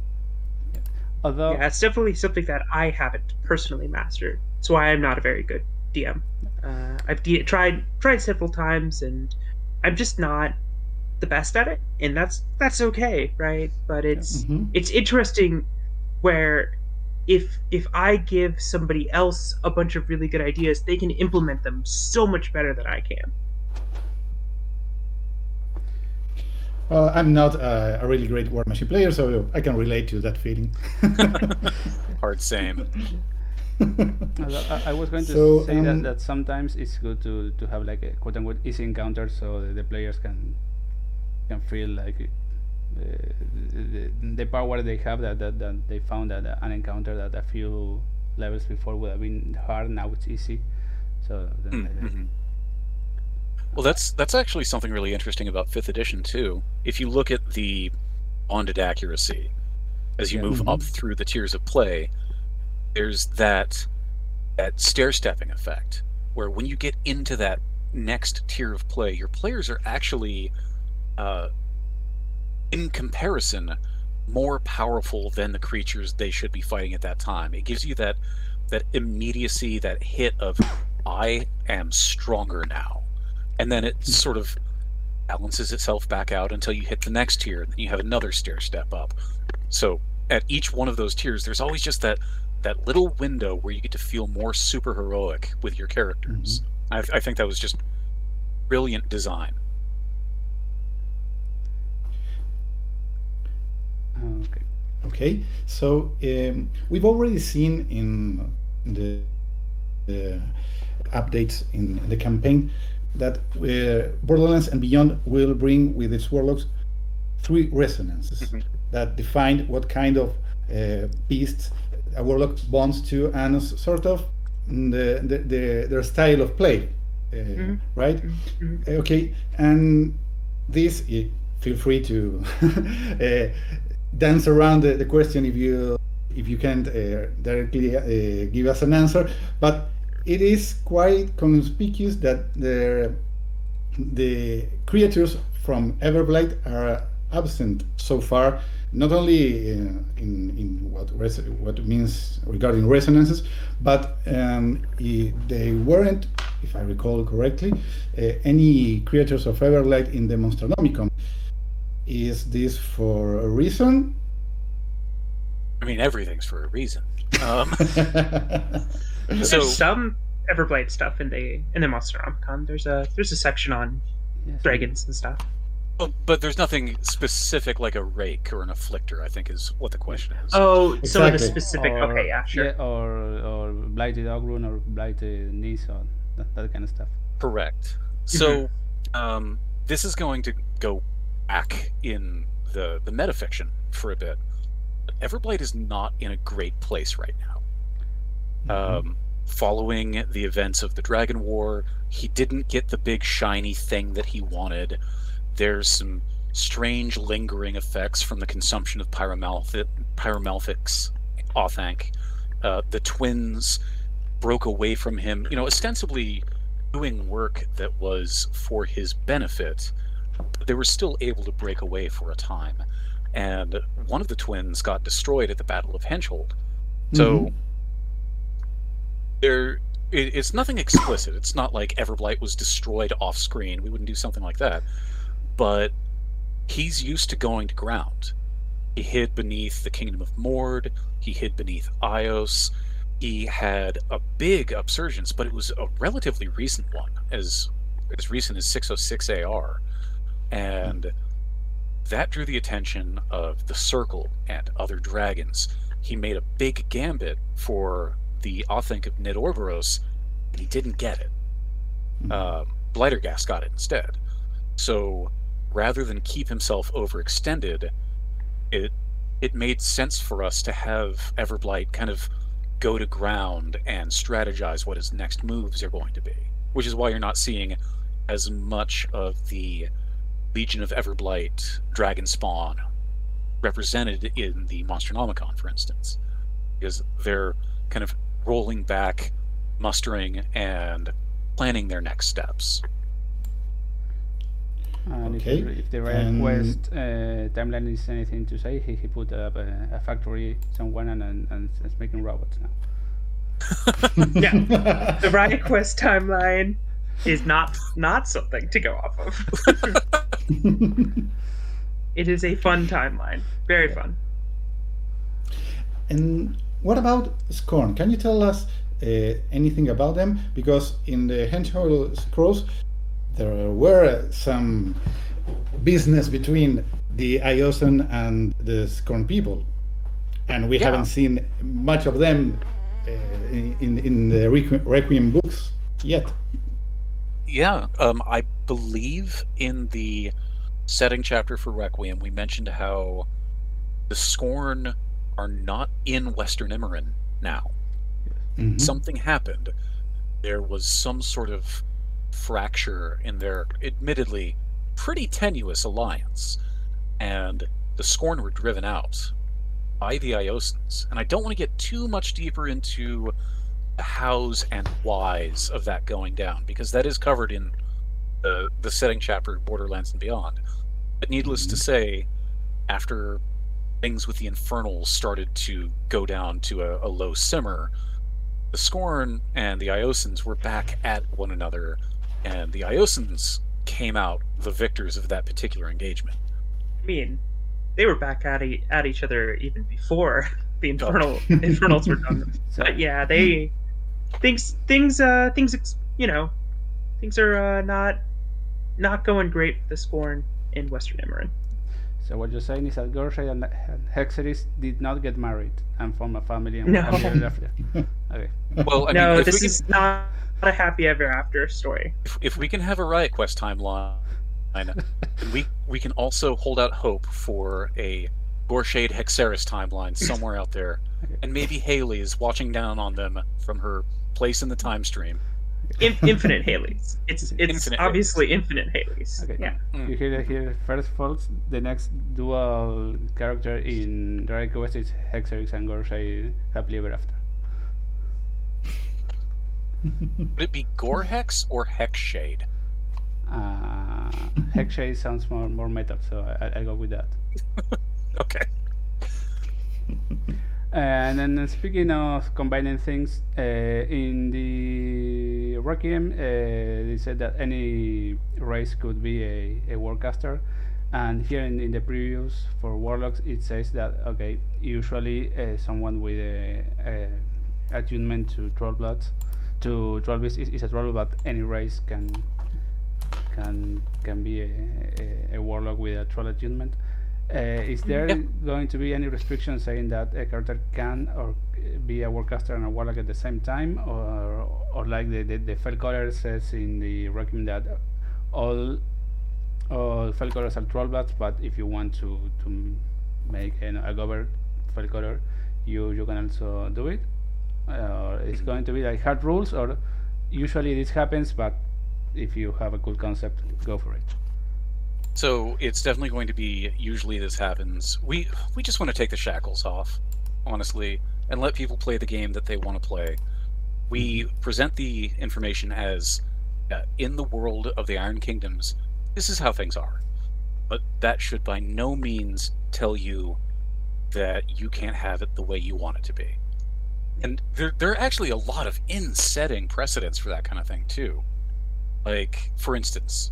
Although, yeah, it's definitely something that I haven't personally mastered. That's why I'm not a very good DM. Uh, I've de- tried tried several times, and I'm just not the best at it, and that's that's okay, right? But it's mm-hmm. it's interesting where if if I give somebody else a bunch of really good ideas, they can implement them so much better than I can. Well, I'm not a, a really great War Machine player, so I can relate to that feeling. Hard same. I, I, was going to so, say um, that, that sometimes it's good to, to have like a quote unquote easy encounter so the, the players can can feel like uh, the, the power they have that, that, that they found that an encounter that a few levels before would have been hard now it's easy so mm-hmm. Well, that's that's actually something really interesting about fifth edition too. If you look at the bonded accuracy as you yeah. move mm-hmm. up through the tiers of play, there's that that stair stepping effect where when you get into that next tier of play, your players are actually, uh, in comparison, more powerful than the creatures they should be fighting at that time. It gives you that that immediacy, that hit of I am stronger now and then it sort of balances itself back out until you hit the next tier, and then you have another stair step up. So at each one of those tiers, there's always just that that little window where you get to feel more super heroic with your characters. Mm-hmm. I, I think that was just brilliant design. Okay. Okay. So um, we've already seen in the, the updates in the campaign that uh, Borderlands and Beyond will bring with its warlocks three resonances mm-hmm. that define what kind of uh, beasts a warlock bonds to and sort of the, the, the their style of play, uh, mm-hmm. right? Mm-hmm. Uh, okay, and this feel free to uh, dance around the, the, question if you if you can't uh, directly give us an answer, but it is quite conspicuous that the the creatures from Everblight are absent so far, not only in, in, in what res- what means regarding resonances, but um, they weren't, if I recall correctly, uh, any creatures of Everblight in the Monsternomicon. Is this for a reason? I mean, everything's for a reason. Um, so some Everblight stuff in the in the Monsternomicon. There's a there's a section on yes. dragons and stuff. Well, but there's nothing specific like a raek or an afflictor. I think is what the question is. Oh, exactly. some of the specific. Or, okay, yeah, sure. Yeah, or or blighted Ogrun or blighted Nison, that, that kind of stuff. Correct. So, mm-hmm. um, this is going to go back in the the metafiction for a bit. Everblight is not in a great place right now. Mm-hmm. Um, following the events of the Dragon War, he didn't get the big shiny thing that he wanted. There's some strange lingering effects from the consumption of Pyromalfic, Pyromalfic's, athanc. Uh, the twins broke away from him, you know, ostensibly doing work that was for his benefit. They were still able to break away for a time. And one of the twins got destroyed at the Battle of Henchhold. So mm-hmm there it, it's nothing explicit. It's not like Everblight was destroyed off screen. We wouldn't do something like that. But he's used to going to ground. He hid beneath the kingdom of Morrdh. He hid beneath Ios. He had a big upsurgence, but it was a relatively recent one, as as recent as 606 AR, and that drew the attention of the Circle and other dragons. He made a big gambit for the athanc of Nid Orboros, and he didn't get it. Mm-hmm. Uh, Blighterghast got it instead. So rather than keep himself overextended, it it made sense for us to have Everblight kind of go to ground and strategize what his next moves are going to be. Which is why you're not seeing as much of the Legion of Everblight Dragon Spawn represented in the Monsternomicon, for instance. Because they're kind of rolling back, mustering, and planning their next steps. And okay. if, if the Riot Quest uh, timeline is anything to say, he, he put up a, a factory somewhere and, and, and is making robots now. yeah, the Riot Quest timeline is not not something to go off of. it is a fun timeline, very fun. And what about Skorne? Can you tell us uh, anything about them? Because in the Henchhold Scrolls, there were some business between the Iosan and the Skorne people, and we yeah. haven't seen much of them uh, in in the Requiem books yet. Yeah, um, I believe in the setting chapter for Requiem, we mentioned how the Skorne are not in Western Immoren now. Mm-hmm. Something happened. There was some sort of fracture in their admittedly pretty tenuous alliance, and the Skorne were driven out by the Iosans. And I don't want to get too much deeper into the hows and whys of that going down, because that is covered in the, the setting chapter Borderlands and Beyond. But needless mm-hmm. to say, after things with the Infernals started to go down to a, a low simmer, the Skorne and the Iosans were back at one another, and the Iosans came out the victors of that particular engagement. I mean, they were back at, e- at each other even before the Infernal oh. Infernals were done. But yeah, they things things uh things you know things are uh, not not going great for the Skorne in Western Immoren. So what you're saying is that Gorshade and Hexeris did not get married and form a family and no. happy ever after. Okay. Well, I no, mean, this is can, not a happy ever after story. If, if we can have a Riot Quest timeline, we we can also hold out hope for a Gorshade Hexeris timeline somewhere out there, okay. and maybe Haley is watching down on them from her place in the time stream in, infinite Haleys. It's it's infinite obviously Haleys. infinite Haleys. Okay. Yeah. Mm. You hear it here first, folks. The next dual character in Dragon Quest is Hexeris and Gorshade happily ever after. Would it be Gore Hex or Hex Shade? Uh, Hex Shade sounds more more metal, so I, I go with that. okay. And then speaking of combining things, uh, in the Requiem, uh, they said that any race could be a, a warcaster. And here in, in the previews for Warlocks, it says that, okay, usually uh, someone with a, a attunement to Trollbloods, to Trollbeast is, is a troll, but any race can can can be a, a, a warlock with a troll attunement. Uh, is there going to be any restriction saying that a character can or be a warcaster and a warlock at the same time, or or like the the, the Fell Caller says in the Requiem that all all Fell Callers are trollbloods, but if you want to to make an, a governed Fell Caller, you you can also do it. Uh, it's going to be like hard rules, or usually this happens, but if you have a cool concept, go for it. So it's definitely going to be. Usually, this happens. We we just want to take the shackles off, honestly, and let people play the game that they want to play. We present the information as uh, in the world of the Iron Kingdoms. This is how things are, but that should by no means tell you that you can't have it the way you want it to be. And there, there are actually a lot of in-setting precedents for that kind of thing too. Like, for instance,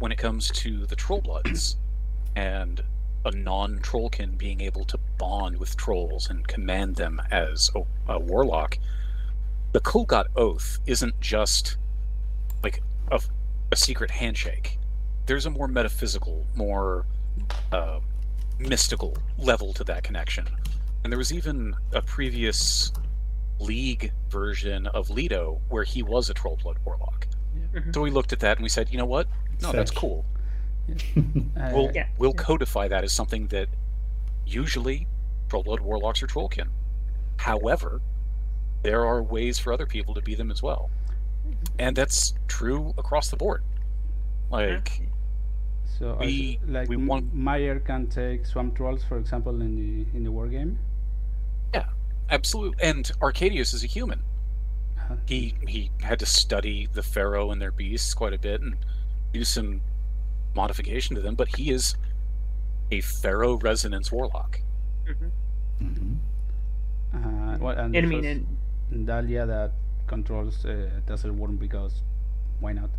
when it comes to the Trollbloods and a non-Trollkin being able to bond with trolls and command them as a, a warlock, the Kulgat Oath isn't just like a, a secret handshake. There's a more metaphysical, more uh, mystical level to that connection. And there was even a previous League version of Leto where he was a Trollblood warlock. Mhm. So we looked at that and we said, you know what? No, that's cool. Uh, We'll Yeah. we'll Yeah. codify that as something that usually Trollblood warlocks are Trollkin. However, there are ways for other people to be them as well, and that's true across the board. Like, So We- s- like we want- Meyer can take swamp trolls, for example, in the in the war game. Yeah, absolutely. And Arkadius is a human. Uh-huh. He he had to study the Farrow and their beasts quite a bit and do some modification to them, but he is a Farrow resonance warlock. Mhm. Mhm. Uh, well, and And I mean, and Dahlia that controls uh, Desert Worm because why not?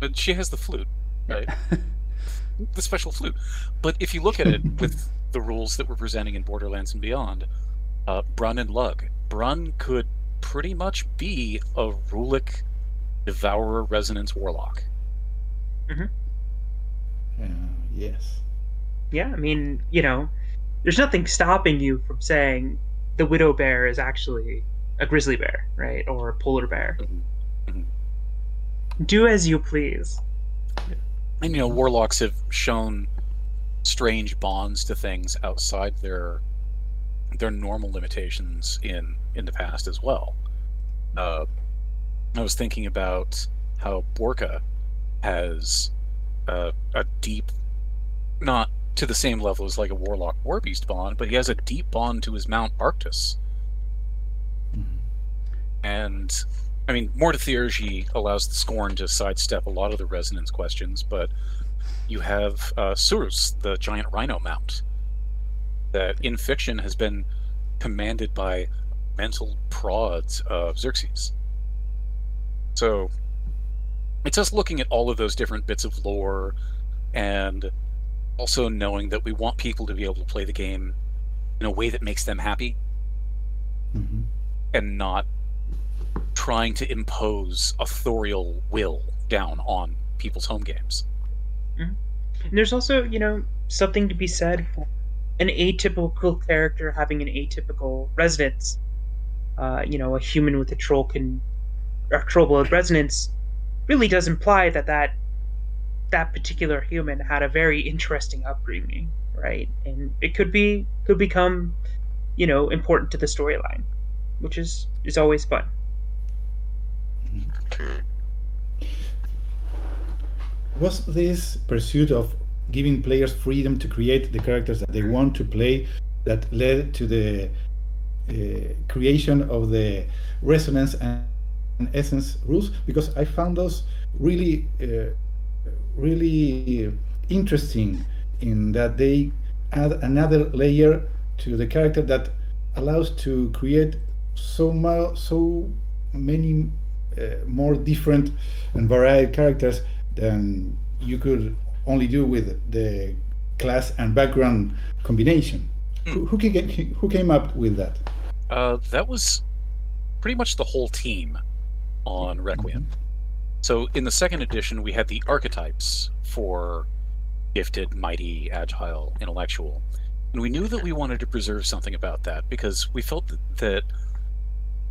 But she has the flute, right? the special flute. But if you look at it with the rules that we're presenting in Borderlands and Beyond, uh, Brun and Lug, Brun could pretty much be a Rhulic Devourer Resonance Warlock. Uh, yes. yeah, I mean, you know, there's nothing stopping you from saying the widow bear is actually a grizzly bear, right, or a polar bear. Do as you please. And you know, warlocks have shown strange bonds to things outside their their normal limitations in in the past as well. Uh, I was thinking about how Borka has uh, a deep, not to the same level as like a warlock warbeast bond, but he has a deep bond to his mount Arctus. Mhm. And I mean, Mortitheurgy allows the Skorne to sidestep a lot of the resonance questions, but you have uh, Surus, the giant rhino mount, that in fiction has been commanded by mental prods of Xerxis. So it's us looking at all of those different bits of lore and also knowing that we want people to be able to play the game in a way that makes them happy Mhm. and not trying to impose authorial will down on people's home games. And there's also, you know, something to be said for an atypical character having an atypical resonance. Uh, you know, a human with a troll can, blood resonance, really does imply that that that particular human had a very interesting upbringing, right? And it could be could become, you know, important to the storyline, which is is always fun. Was this pursuit of giving players freedom to create the characters that they want to play that led to the uh, creation of the resonance and, essence rules because I found those really, uh, really interesting in that they add another layer to the character that allows to create so much, so many uh, more different and varied characters than you could only do with the class and background combination. Hmm. Who, who, came, who came up with that? Uh, that was pretty much the whole team on Requiem. Mm-hmm. So in the second edition, we had the archetypes for gifted, mighty, agile, intellectual. And we knew that we wanted to preserve something about that because we felt that, that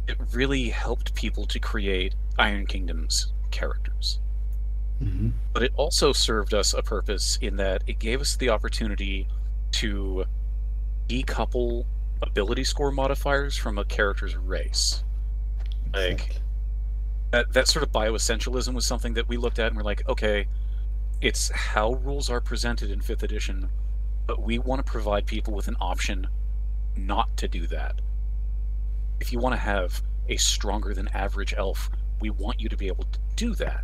it really helped people to create Iron Kingdom's characters. Mm-hmm. But it also served us a purpose in that it gave us the opportunity to decouple ability score modifiers from a character's race. Like that that sort of bioessentialism was something that we looked at and we're like, okay, it's how rules are presented in fifth edition, but we want to provide people with an option not to do that. If you want to have a stronger than average elf, we want you to be able to do that.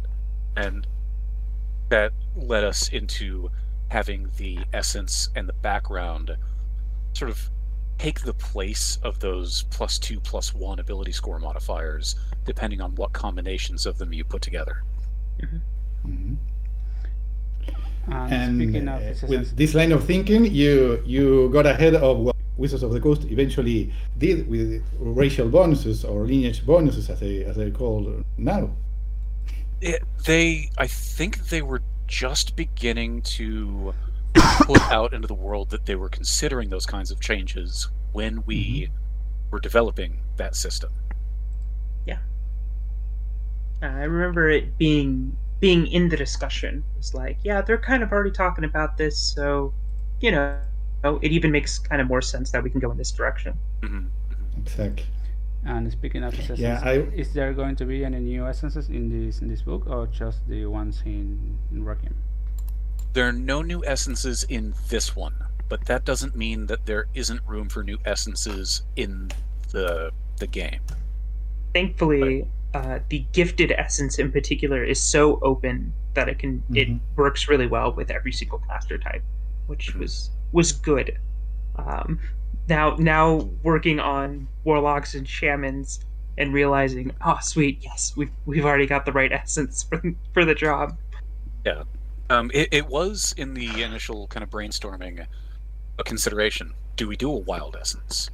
And that led us into having the essence and the background sort of take the place of those plus two, plus one ability score modifiers, depending on what combinations of them you put together. Mm-hmm. Mm-hmm. and uh, with this line of thinking, you you got ahead of what Wizards of the Coast eventually did with racial bonuses or lineage bonuses, as they as they call now. It, they, I think they were just beginning to put out into the world that they were considering those kinds of changes when we mm-hmm. were developing that system. Yeah, uh, I remember it being being in the discussion. It was like, yeah, they're kind of already talking about this, so you know, it even makes kind of more sense that we can go in this direction. Mm-hmm. mm-hmm. Exactly. And speaking of essences, yeah, I, is there going to be any new essences in this in this book, or just the ones in, in Requiem? There are no new essences in this one, but that doesn't mean that there isn't room for new essences in the the game. Thankfully, uh, the gifted essence in particular is so open that it can mm-hmm. it works really well with every single caster type, which mm-hmm. was was good. Um, now now working on warlocks and shamans and realizing, oh sweet, yes, we've we've already got the right essence for for the job. Yeah. Um, it, it was in the initial kind of brainstorming a consideration. Do we do a wild essence?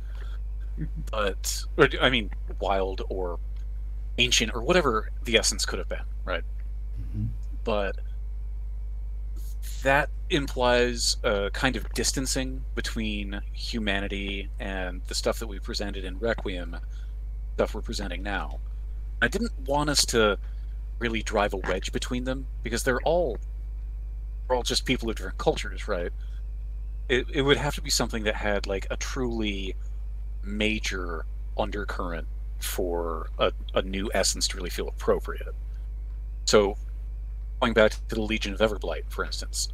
But or, I mean, wild or ancient or whatever the essence could have been, right? Mm-hmm. But that implies a kind of distancing between humanity and the stuff that we presented in Requiem, stuff we're presenting now. I didn't want us to really drive a wedge between them because they're all they're all just people of different cultures, right? It it would have to be something that had like a truly major undercurrent for a, a new essence to really feel appropriate. So going back to the Legion of Everblight, for instance,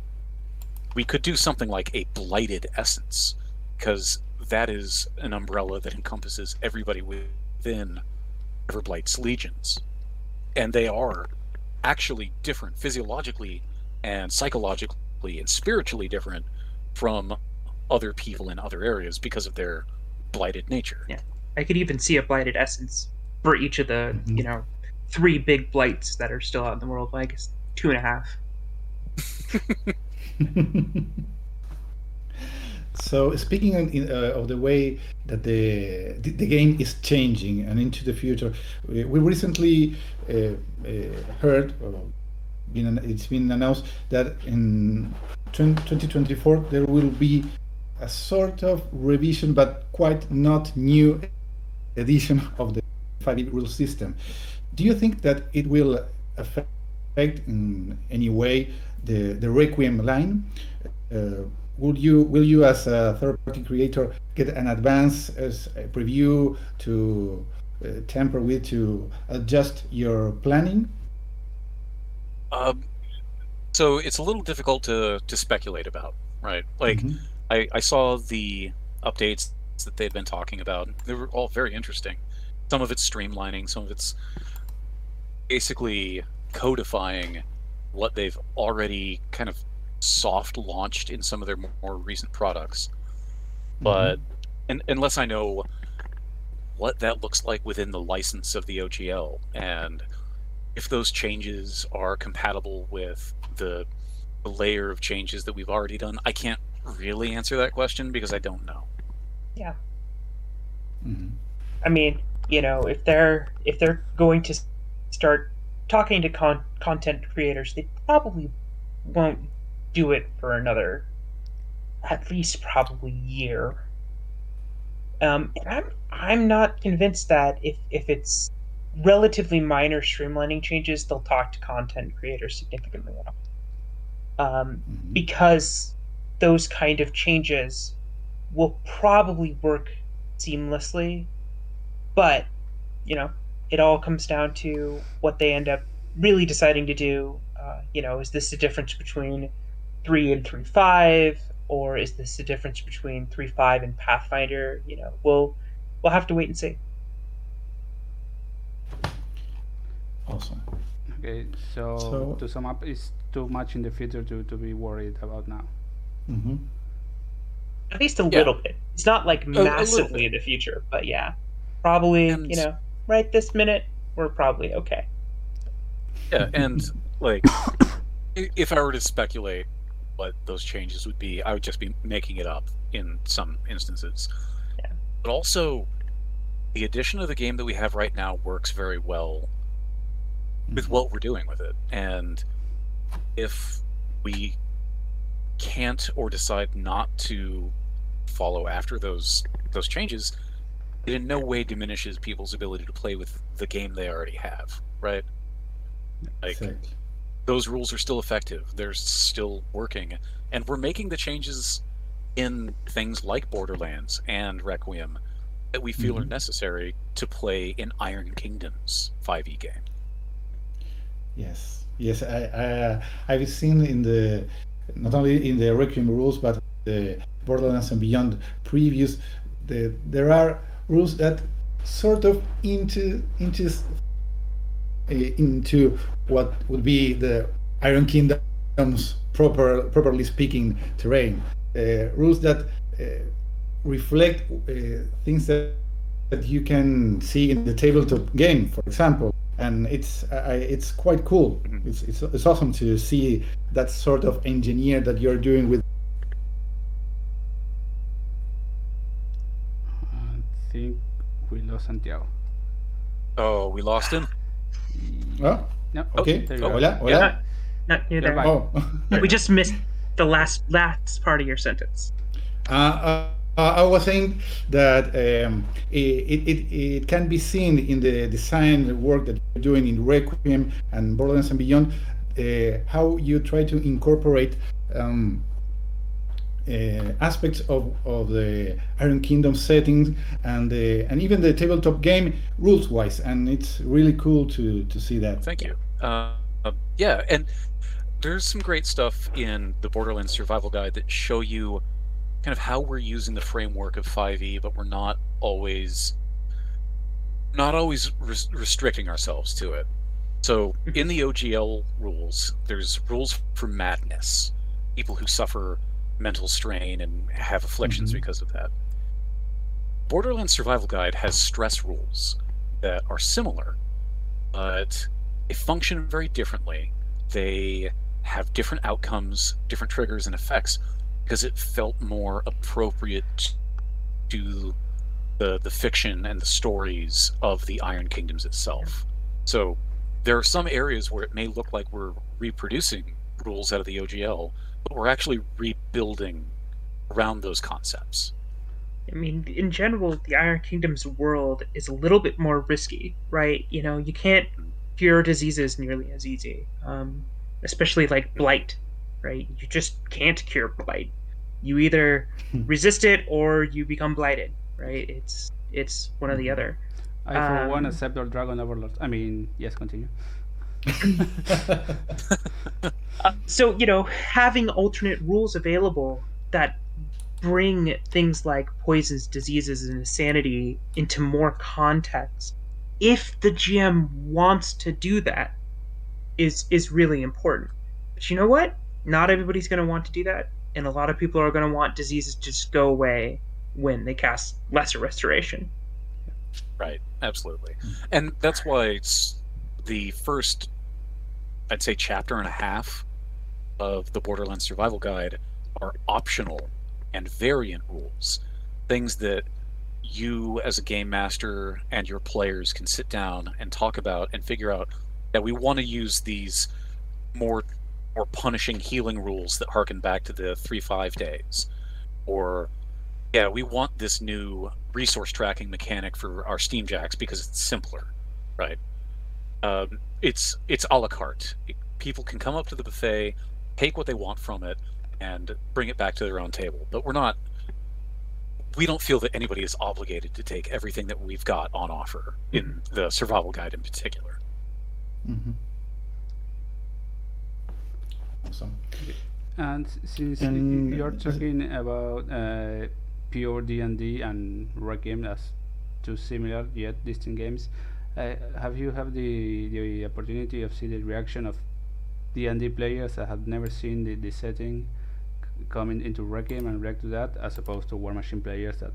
we could do something like a blighted essence, because that is an umbrella that encompasses everybody within Everblight's legions. And they are actually different physiologically and psychologically and spiritually different from other people in other areas because of their blighted nature. Yeah. I could even see a blighted essence for each of the, mm-hmm. you know, three big blights that are still out in the world. Well, I guess two and a half. so speaking of, uh, of, the way that the, the, the game is changing and into the future, we, we recently uh, uh, heard, been, it's been announced that in 2024 there will be a sort of revision, but quite not new edition of the 5e rule system. Do you think that it will affect in any way the, the Requiem line? Uh, would you will you as a third party creator get an advance as a preview to uh, tamper with to adjust your planning? Um, so it's a little difficult to to speculate about, right? Like mm-hmm. I, I saw the updates that they'd been talking about. They were all very interesting. Some of it's streamlining, some of it's basically codifying what they've already kind of soft launched in some of their more recent products. But and, unless I know what that looks like within the license of the OGL and if those changes are compatible with the, the layer of changes that we've already done, I can't really answer that question because I don't know. Yeah. Mhm. I mean, you know, if they're if they're going to start talking to con- content creators, they probably won't do it for another at least probably year. Um, and I'm I'm not convinced that if if it's relatively minor streamlining changes, they'll talk to content creators significantly. Um, Mhm. because those kind of changes will probably work seamlessly but you know it all comes down to what they end up really deciding to do uh, you know is this the difference between 3 and 3.5 or is this the difference between 3.5 and pathfinder you know we'll we'll have to wait and see Awesome. Okay, so, So- to sum up, it's too much in the future to, to be worried about now. hmm at least a Yeah. little bit it's not like a little massively in the future but yeah probably And- you know right this minute we're probably okay Yeah, and like if I were to speculate what those changes would be, I would just be making it up in some instances. Yeah. But also the addition of the game that we have right now works very well with what we're doing with it. And if we can't or decide not to follow after those those changes, it in no way diminishes people's ability to play with the game they already have, right? Like those rules are still effective. They're still working, and we're making the changes in things like Borderlands and Requiem that we feel are Mhm. necessary to play in Iron Kingdom's 5e game. Yes, yes. I, I uh, I've seen in the not only in the Requiem rules but the Borderlands and Beyond previews. The, there are rules that sort of into into uh, into what would be the Iron Kingdom's proper properly speaking terrain. Uh, rules that uh, reflect uh, things that that you can see in the tabletop game, for example. And it's I, it's quite cool. Mhm. It's, it's it's awesome to see that sort of engineer that you're doing with. I think we lost Santiago. Oh, we lost him. Oh, No, okay. there you go. Hola, hola. not, not near You're there. Oh. we just missed the last last part of your sentence Uh, uh, uh, I was saying that um, it, it, it can be seen in the design work that you're doing in Requiem and Borderlands and Beyond, uh, how you try to incorporate um, uh, aspects of, of the Iron Kingdom settings and the, and even the tabletop game rules wise, and it's really cool to to see that. Thank you. Uh, uh, yeah, and there's some great stuff in the Borderlands Survival Guide that show you kind of how we're using the framework of 5e, but we're not always not always res- restricting ourselves to it. So in the OGL rules, there's rules for madness, people who suffer mental strain and have afflictions Mhm. because of that. Borderlands Survival Guide has stress rules that are similar, but they function very differently. They have different outcomes, different triggers and effects because it felt more appropriate to the the fiction and the stories of the Iron Kingdoms itself. So there are some areas where it may look like we're reproducing rules out of the OGL, but we're actually rebuilding around those concepts. I mean, in general, the Iron Kingdom's world is a little bit more risky, right? You know, you can't cure diseases nearly as easy, um, especially like blight, right? You just can't cure blight. You either resist it or you become blighted, right? It's it's one or the other. I, for one, Um, accept our Dragon Overlord. I mean, yes, continue. Uh, so you know, having alternate rules available that bring things like poisons, diseases, and insanity into more context if the GM wants to do that, is is really important. But you know what? Not everybody's going to want to do that, and a lot of people are going to want diseases to just go away when they cast lesser restoration. Right, absolutely. And that's why it's the first, I'd say, chapter and a half of the Borderlands Survival Guide are optional and variant rules. Things that you, as a game master, and your players can sit down and talk about and figure out that we want to use these more more punishing healing rules that harken back to the three five days. Or yeah we want this new resource tracking mechanic for our steam jacks because it's simpler right? Um, it's it's a la carte. People can come up to the buffet take what they want from it and bring it back to their own table. But we're not we don't feel that anybody is obligated to take everything that we've got on offer in Mm-hmm. the survival guide in particular. Hmm Awesome. And since And- you're talking about uh, pure D&D and Requiem as two similar yet distinct games, uh, have you had the, the opportunity of see the reaction of D&D players that have never seen the, the setting coming into Requiem and react to that, as opposed to War Machine players that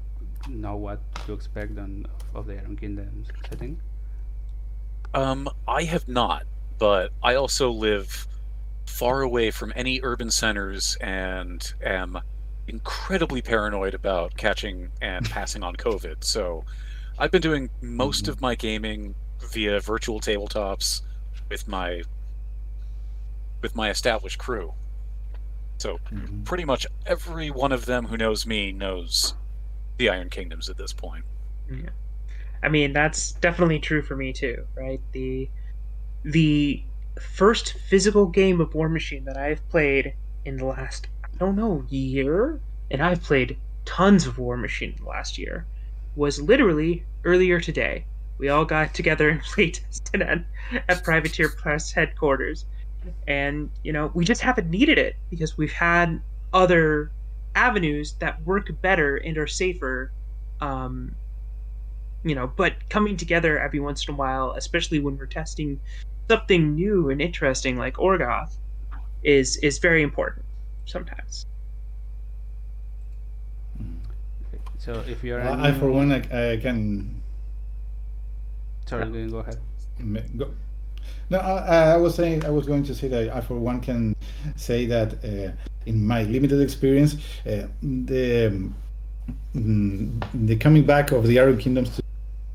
know what to expect on, of the Iron Kingdom setting? Um, I have not, but I also live far away from any urban centers and am incredibly paranoid about catching and passing on COVID. So I've been doing most Mhm. of my gaming via virtual tabletops with my with my established crew. So Mhm. pretty much every one of them who knows me knows the Iron Kingdoms at this point. Yeah. I mean, that's definitely true for me too, right? The the first physical game of War Machine that I've played in the last I don't know year, and I've played tons of War Machine in the last year, was literally earlier today. We all got together and play tested at, at Privateer Press headquarters, and you know we just haven't needed it because we've had other avenues that work better and are safer um, you know but coming together every once in a while especially when we're testing something new and interesting like orgoth is is very important sometimes So if you're I for one, I, I can sorry, go go ahead. Go. No, I, I was saying I was going to say that I, for one, can say that uh, in my limited experience, uh, the um, mm, the coming back of the Iron Kingdoms to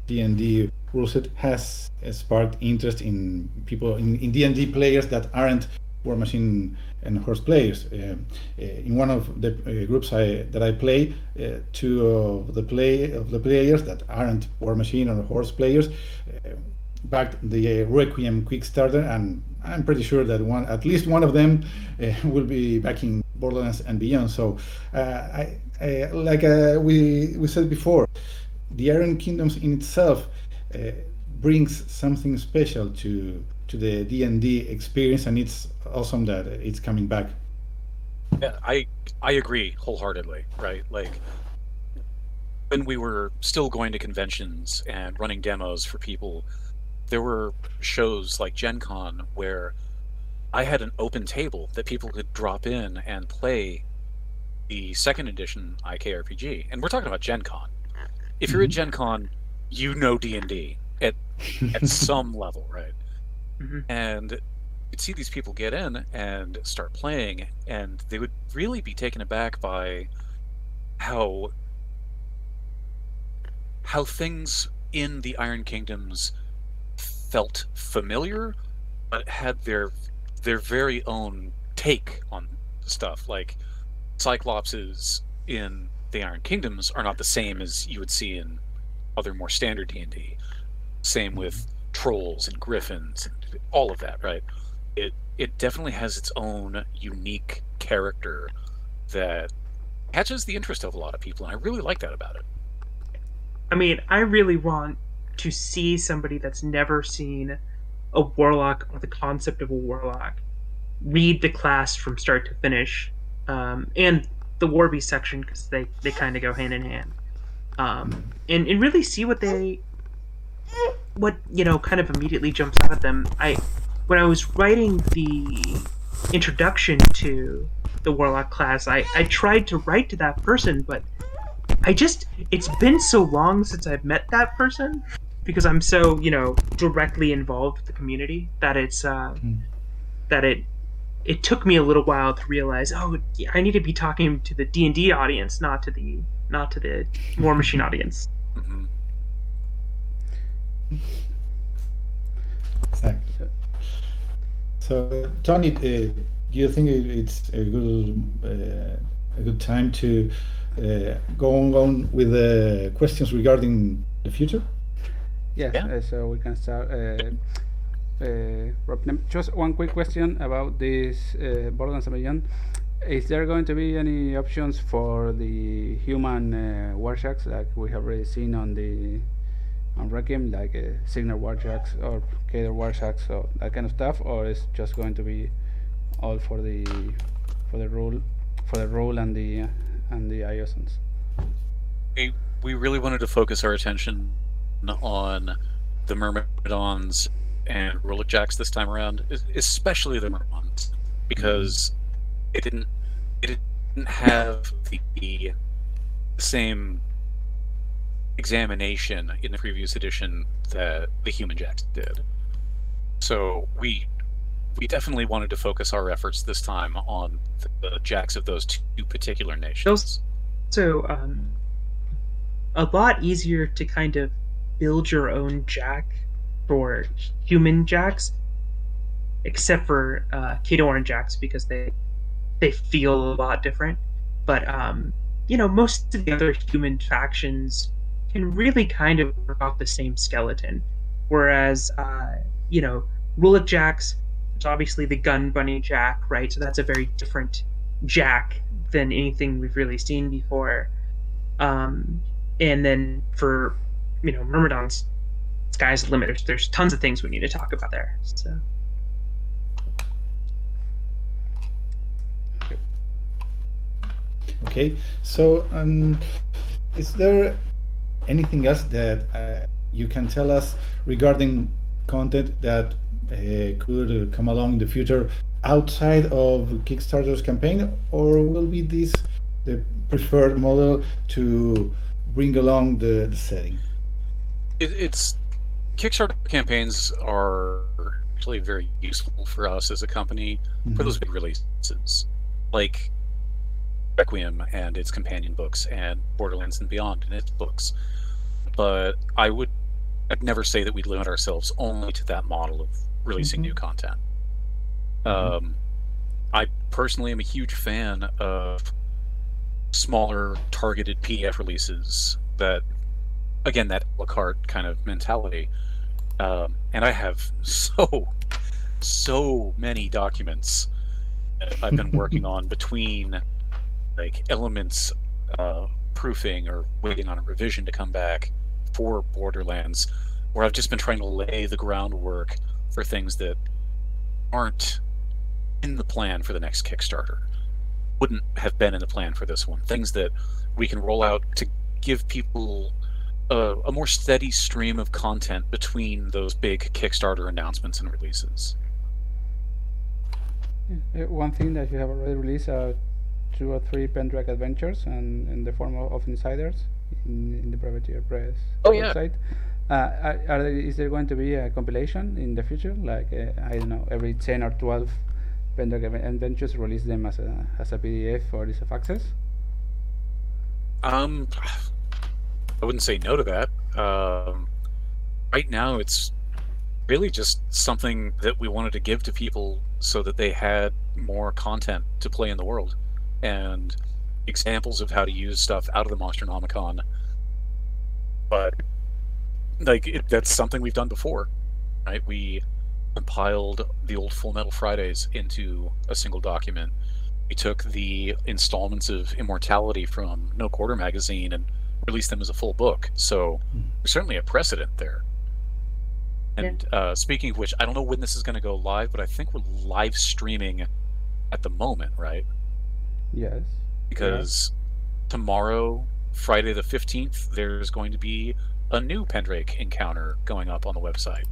D and D rule has sparked interest in people in in D and D players that aren't War Machine and Hordes players. Uh, uh, in one of the uh, groups I that I play, uh, two of the play of the players that aren't War Machine or Hordes players. Uh, backed the Requiem Kickstarter, and I'm pretty sure that one, at least one of them, uh, will be backing Borderlands and beyond. So, I, I, like we we said before, the Iron Kingdoms in itself uh, brings something special to to the D and D experience, and it's awesome that it's coming back. Yeah, I I agree wholeheartedly. Right, like when we were still going to conventions and running demos for people, there were shows like Gen Con where I had an open table that people could drop in and play the second edition IKRPG, and we're talking about Gen Con. If you're at Gen Con, you know D and D at at some level, right? Mhm. And you'd see these people get in and start playing, and they would really be taken aback by how how things in the Iron Kingdoms felt familiar, but had their their very own take on stuff. Like Cyclopses in the Iron Kingdoms are not the same as you would see in other more standard D and D. Same with trolls and griffins and all of that, right? It it definitely has its own unique character that catches the interest of a lot of people, and I really like that about it. i mean i really want to see somebody that's never seen a warlock or the concept of a warlock read the class from start to finish um, and the warbeast section because they, they kind of go hand in hand um, and, and really see what they what you know kind of immediately jumps out at them. I when I was writing the introduction to the warlock class, I I tried to write to that person, but I just it's been so long since I've met that person because I'm so you know directly involved with the community that it's uh, mm. that it it took me a little while to realize oh I need to be talking to the D and D audience, not to the not to the War Machine audience. Mm-hmm. Exactly. So, Tony, uh, do you think it's a good uh, a good time to uh, go on, on with the questions regarding the future? Yes, yeah. Uh, so we can start. Uh, uh, just one quick question about this uh, Borderlands Beyond. Is there going to be any options for the human uh, warjacks like we have already seen on the on Requiem, like uh, Cygnar warjacks or Khador warjacks or that kind of stuff, or is just going to be all for the for the Rhul for the Rhul and the and the Iosans? We we really wanted to focus our attention on the Myrmidons and Rhulic Jacks this time around, especially the Myrmidons, because mm-hmm it didn't it didn't have the same examination in the previous edition that the human jacks did. So we we definitely wanted to focus our efforts this time on the, the jacks of those two particular nations. So um, a lot easier to kind of build your own jack for human jacks, except for uh, Khadoran jacks because they they feel a lot different. But um, you know, most of the other human factions can really kind of work off the same skeleton. Whereas, uh, you know, Rhulic Jacks, it's obviously the gun bunny jack, right? So that's a very different jack than anything we've really seen before. Um, and then for you know Myrmidons, sky's the limit. There's, there's tons of things we need to talk about there. So. Okay, so um, is there anything else that uh, you can tell us regarding content that uh, could come along in the future outside of Kickstarter's campaign, or will be this the preferred model to bring along the, the setting? It, it's Kickstarter campaigns are actually very useful for us as a company mm-hmm. for those big releases. Like Requiem and its companion books and Borderlands and Beyond and its books. But I would I'd never say that we'd limit ourselves only to that model of releasing mm-hmm. new content. Mm-hmm. Um, I personally am a huge fan of smaller targeted PDF releases that again that a la carte kind of mentality. Um, and I have so so many documents I've been working on between like elements uh, proofing or waiting on a revision to come back for Borderlands, where I've just been trying to lay the groundwork for things that aren't in the plan for the next Kickstarter. Wouldn't have been in the plan for this one. Things that we can roll out to give people a, a more steady stream of content between those big Kickstarter announcements and releases. One thing that you have already released uh, two or three Pendrake adventures and in the form of, of insiders in, in the Privateer Press oh, website. Yeah. Uh, are, are, is there going to be a compilation in the future? Like uh, I don't know, every ten or twelve Pendrake adventures, release them as a as a PDF or is of access? Um, I wouldn't say no to that. Um, right now, it's really just something that we wanted to give to people so that they had more content to play in the world and examples of how to use stuff out of the Monsternomicon. But like it, that's something we've done before, right? We compiled the old Full Metal Fridays into a single document. We took the installments of Immortality from No Quarter magazine and released them as a full book. So hmm. there's certainly a precedent there. And yeah. uh, speaking of which, I don't know when this is going to go live, but I think we're live streaming at the moment, right? Yes. Because tomorrow Friday the 15th, there's going to be a new Pendrake encounter going up on the website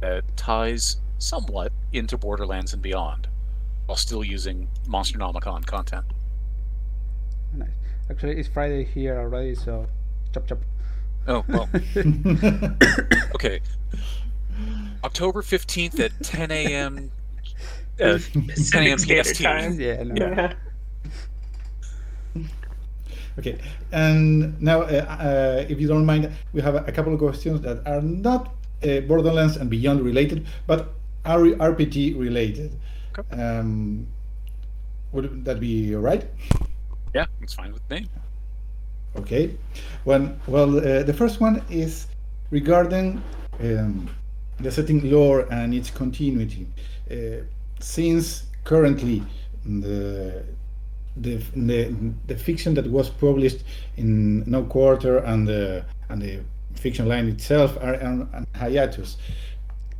that ties somewhat into Borderlands and beyond, while still using Monsternomicon content. Nice. Actually, it's Friday here already, so chop chop. Oh well. okay. October fifteenth at ten a.m. Uh, 10 a.m. PST. Yeah, no. Yeah. Okay, and now, uh, uh, if you don't mind, we have a, couple of questions that are not uh, Borderlands and Beyond related, but are RPG related. Okay. Um, would that be all right? Yeah, it's fine with me. Okay. When, well, uh, the first one is regarding um, the setting lore and its continuity. Uh, since currently the, the the the fiction that was published in No Quarter and the and the fiction line itself are on, hiatus,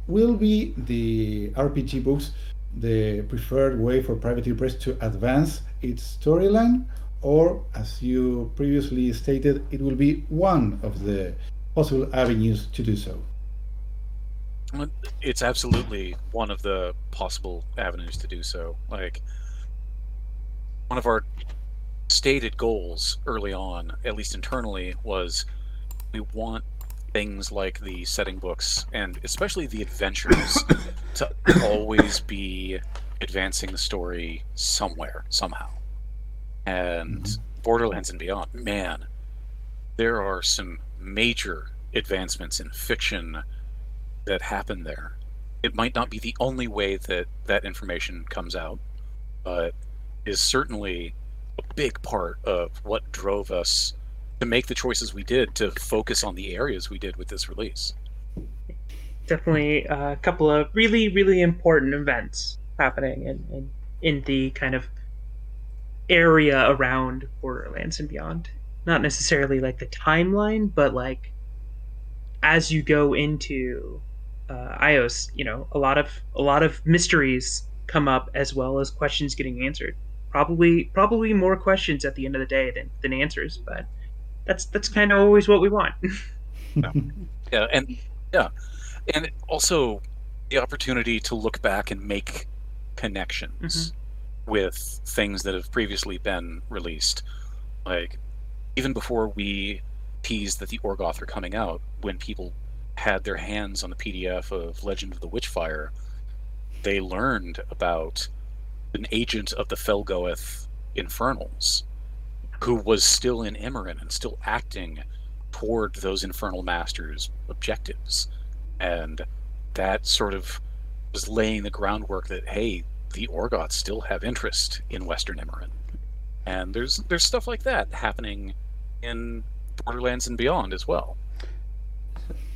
will be the RPG books the preferred way for Privateer Press to advance its storyline, or as you previously stated, it will be one of the possible avenues to do so. It's absolutely one of the possible avenues to do so. Like one of our stated goals early on, at least internally, was we want things like the setting books and especially the adventures to always be advancing the story somewhere, somehow. And mm-hmm. Borderlands and Beyond, man, there are some major advancements in fiction that happen there. It might not be the only way that that information comes out, but is certainly a big part of what drove us to make the choices we did to focus on the areas we did with this release. Definitely a couple of really, really important events happening in, in, in the kind of area around Borderlands and beyond. Not necessarily like the timeline, but like as you go into uh, Ios, you know, a lot of a lot of mysteries come up as well as questions getting answered. Probably probably more questions at the end of the day than, than answers, but that's that's kind of always what we want. Yeah, and yeah, and also the opportunity to look back and make connections mm-hmm. with things that have previously been released. Like even before we teased that the Orgoth are coming out, when people had their hands on the PDF of Legend of the Witchfire, they learned about an agent of the Felgoeth Infernals who was still in Immoren and still acting toward those Infernal Masters' objectives. And that sort of was laying the groundwork that, hey, the Orgoths still have interest in Western Immoren. And there's there's stuff like that happening in Borderlands and beyond as well.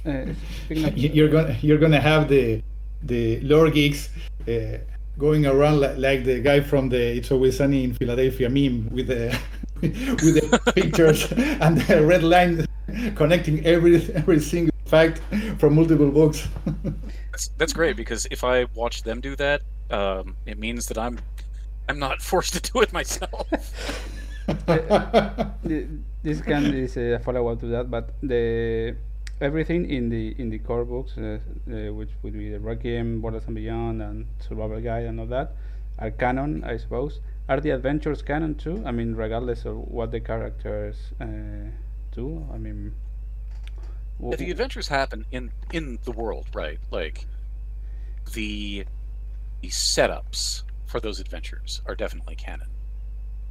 Uh, You- You're gonna you're gonna have the the lore geeks uh, going around like, like the guy from the It's Always Sunny in Philadelphia meme with the with the pictures and the red line connecting every every single fact from multiple books. That's, that's great because if I watch them do that, um, it means that I'm I'm not forced to do it myself. Uh, uh, this can is uh, a follow up to that, but the everything in the in the core books, uh, uh, which would be the Requiem, Borders and Beyond, and Survival Guide, and all that, are canon, I suppose. Are the adventures canon too? I mean, regardless of what the characters uh, do. I mean, w- the adventures happen in in the world, right? Like the the setups for those adventures are definitely canon.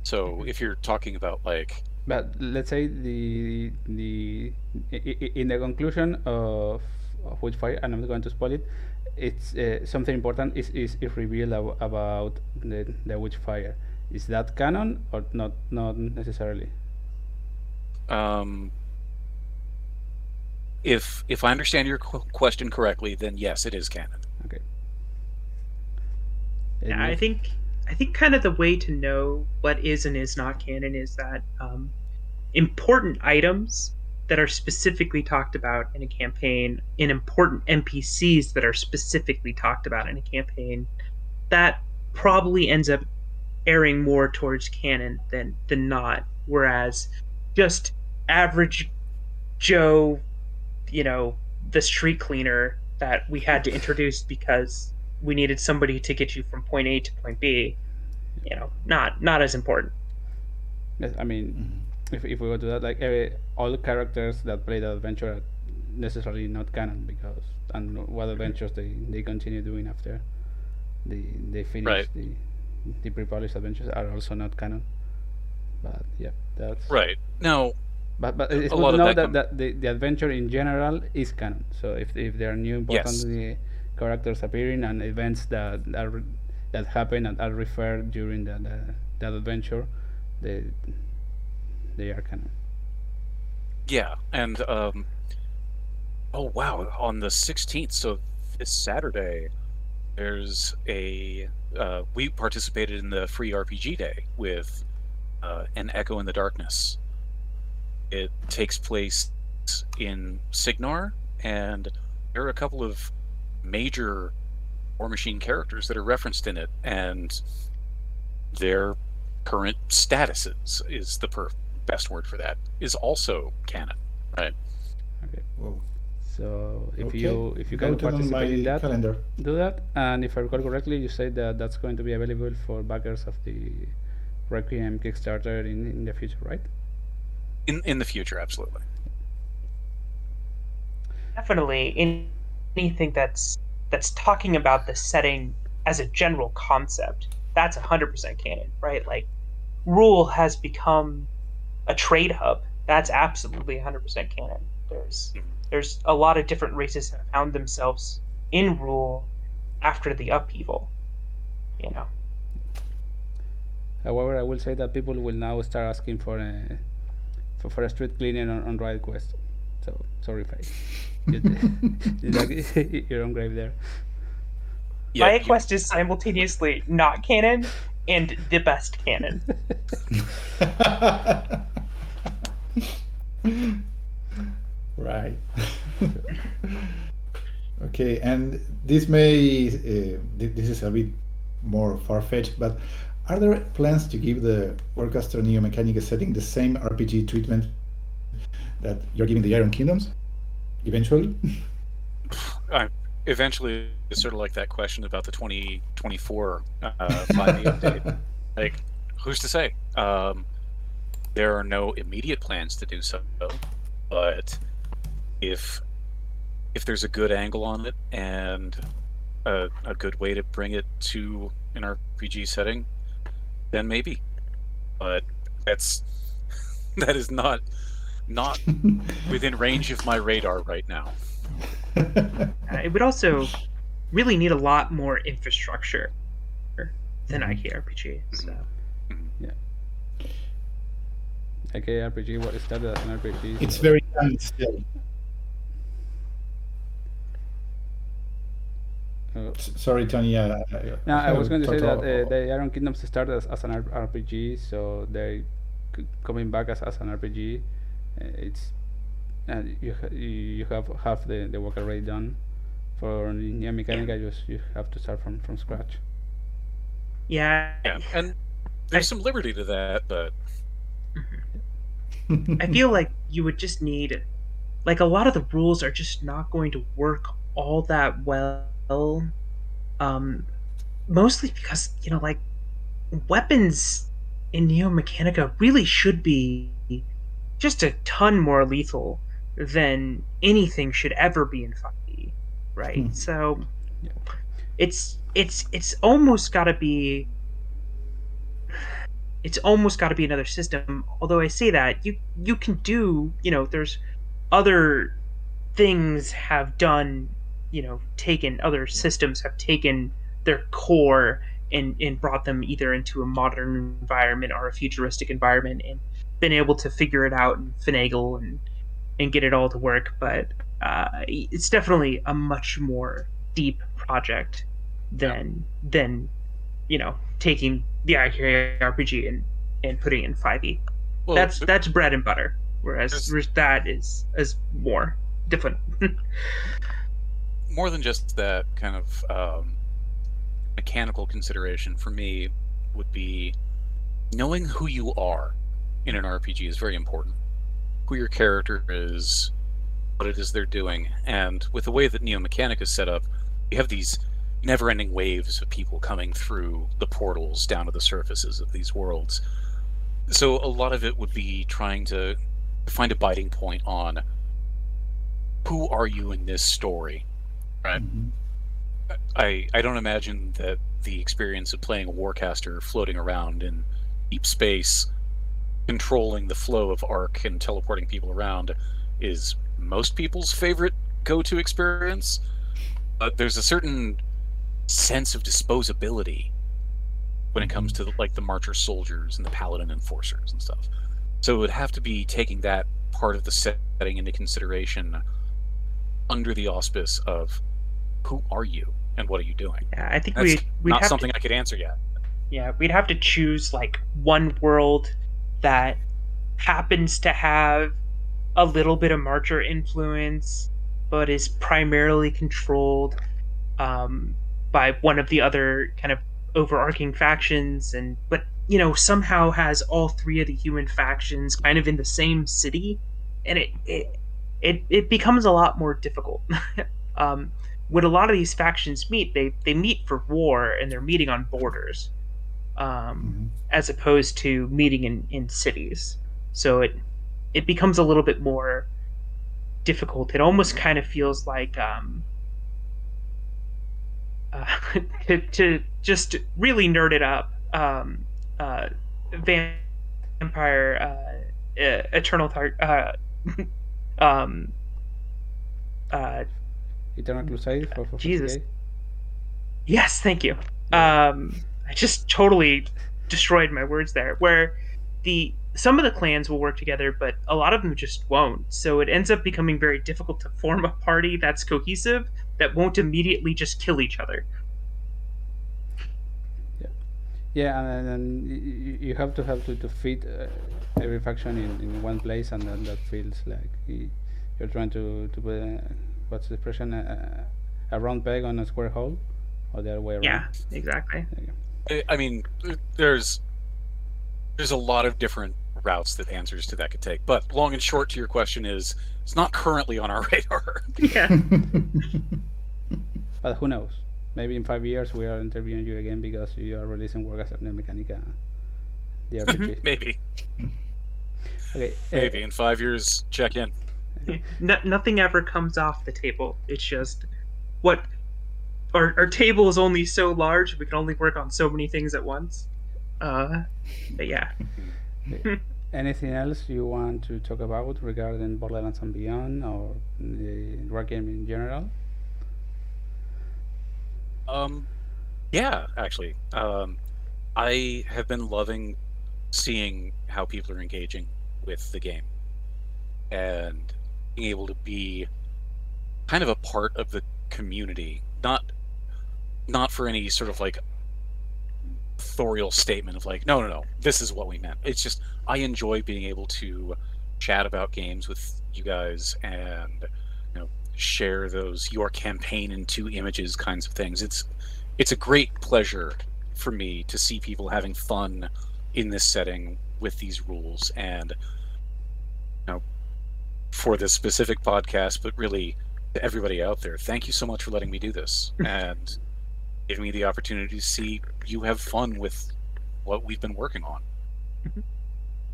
So if you're talking about like But let's say the the i- i- in the conclusion of, of Witchfire, and I'm not going to spoil it. It's uh, something important is is, is revealed ab- about the the Witchfire. Is that canon or not? Not necessarily. um if if I understand your qu- question correctly, then yes, it is canon. Okay. Yeah, I think I think kind of the way to know what is and is not canon is that um, important items that are specifically talked about in a campaign, in important NPCs that are specifically talked about in a campaign, that probably ends up erring more towards canon than than not. Whereas just average Joe, you know, the street cleaner that we had to introduce because we needed somebody to get you from point A to point B. You know, not not as important. Yes, I mean, Mm-hmm. if, if we go to that, like every, all the characters that play the adventure are necessarily not canon because and what adventures they, they continue doing after they they finish Right. the the pre-published adventures are also not canon. But yeah, that's Right. Now, But but it's A good lot to know that that, that the, the adventure in general is canon. So if if there are new important Yes. Characters appearing and events that are that happen and are referred during the, the that adventure, they they are canon. yeah, and um, oh wow, on the 16th, so this Saturday, there's a uh, we participated in the free RPG day with uh, an Echo in the Darkness. It takes place in Cygnar, and there are a couple of major War Machine characters that are referenced in it, and their current statuses is the per- best word for that is also canon, right? Well, So if okay. you if you can Noted on participate in that, calendar. do that. And if I recall correctly, you said that that's going to be available for backers of the Requiem Kickstarter in, in the future, right? In in the future, absolutely. Definitely, in anything that's that's talking about the setting as a general concept, that's hundred percent canon, right? Like, Rhul has become a trade hub. That's absolutely hundred percent canon. There's there's a lot of different races that found themselves in Rhul after the upheaval. You know. However, I will say that people will now start asking for a for, for a street cleaning on, on Riot Quest. So sorry if I did, did that- your own grave there. Yeah, Riot you- Quest is simultaneously not canon and the best canon. right. okay, and this may uh, this is a bit more far fetched, but are there plans to give the Warcaster Neo Mechanica setting the same RPG treatment that you're giving the Iron Kingdoms? Eventually. I, eventually, it's sort of like that question about the 2024 uh, 5e update. Like, who's to say? Um, there are no immediate plans to do so, but if if there's a good angle on it and a, a good way to bring it to an RPG setting, then maybe. But that's that is not not within range of my radar right now. Uh, it would also really need a lot more infrastructure than IKRPG. So IKRPG, what started as an RPG. it's so- very young still. uh, Sorry, Tony. Uh, No, I was going to say that uh, the Iron Kingdoms started as, as an RPG, so they c- coming back as, as an RPG. Uh, it's and you ha- you have half the, the work already done. For Neo Mechanica, you just you have to start from, from scratch. yeah, Yeah, and there's some liberty to that, but I feel like you would just need, like, a lot of the rules are just not going to work all that well. Um, mostly because you know, like, weapons in Neo Mechanica really should be just a ton more lethal than anything should ever be in 5e, right? Hmm. So, Yeah. it's it's it's almost got to be it's almost got to be another system although i say that you you can do you know there's other things have done you know taken other systems have taken their core and and brought them either into a modern environment or a futuristic environment and been able to figure it out and finagle and and get it all to work but uh, it's definitely a much more deep project than than you know taking the IKRPG and and putting in 5e. well, that's th- that's bread and butter. Whereas whereas that is is more different. more than just that kind of um, mechanical consideration for me would be knowing who you are in an RPG is very important. who your character is, what it is they're doing, and with the way that Neo Mechanic is set up, you have these never-ending waves of people coming through the portals down to the surfaces of these worlds. So a lot of it would be trying to find a biting point on who are you in this story, right? Mm-hmm. I I don't imagine that the experience of playing a warcaster floating around in deep space, controlling the flow of arc and teleporting people around, is most people's favorite go-to experience. But there's a certain sense of disposability when it comes to mm-hmm. like the marcher soldiers and the paladin enforcers and stuff. So it would have to be taking that part of the setting into consideration under the auspice of who are you and what are you doing? Yeah, I think we we not something to, I could answer yet. Yeah, we'd have to choose like one world that happens to have a little bit of marcher influence, but is primarily controlled um, by one of the other kind of overarching factions, and but you know somehow has all three of the human factions kind of in the same city, and it it it, it becomes a lot more difficult. um, when a lot of these factions meet, they they meet for war and they're meeting on borders, um, mm-hmm. as opposed to meeting in, in cities. So it it becomes a little bit more difficult. It almost kind of feels like um, uh, to, to, just really nerd it up. Um, uh, vampire uh, eternal tar- uh, um, uh, Eternal Crusade for, for Jesus. Yes, thank you. Um, I just totally destroyed my words there. Where the some of the clans will work together, but a lot of them just won't. So it ends up becoming very difficult to form a party that's cohesive that won't immediately just kill each other. Yeah, yeah, and then you have to have to, to fit uh, every faction in, in one place, and then that feels like you're trying to to put. Uh, what's the expression? Uh, a round peg on a square hole, or the other way around. Yeah, exactly. I mean, there's there's a lot of different routes that answers to that could take, but long and short to your question is it's not currently on our radar. Yeah. but who knows? Maybe in five years we are interviewing you again because you are releasing work as a Mechanica. The RPG. Maybe. Okay. Maybe uh, in five years, check in. no, nothing ever comes off the table. It's just what our our table is only so large. We can only work on so many things at once. Uh, but yeah. Anything else you want to talk about regarding Borderlands and Beyond or the rock game in general? Um, yeah, actually, um, I have been loving seeing how people are engaging with the game, and being able to be kind of a part of the community, not not for any sort of like authorial statement of like, no, no, no, this is what we meant. It's just I enjoy being able to chat about games with you guys and you know share those your campaign in two images kinds of things. It's it's a great pleasure for me to see people having fun in this setting with these rules and you know for this specific podcast, but really to everybody out there, thank you so much for letting me do this and giving me the opportunity to see you have fun with what we've been working on. Mm-hmm.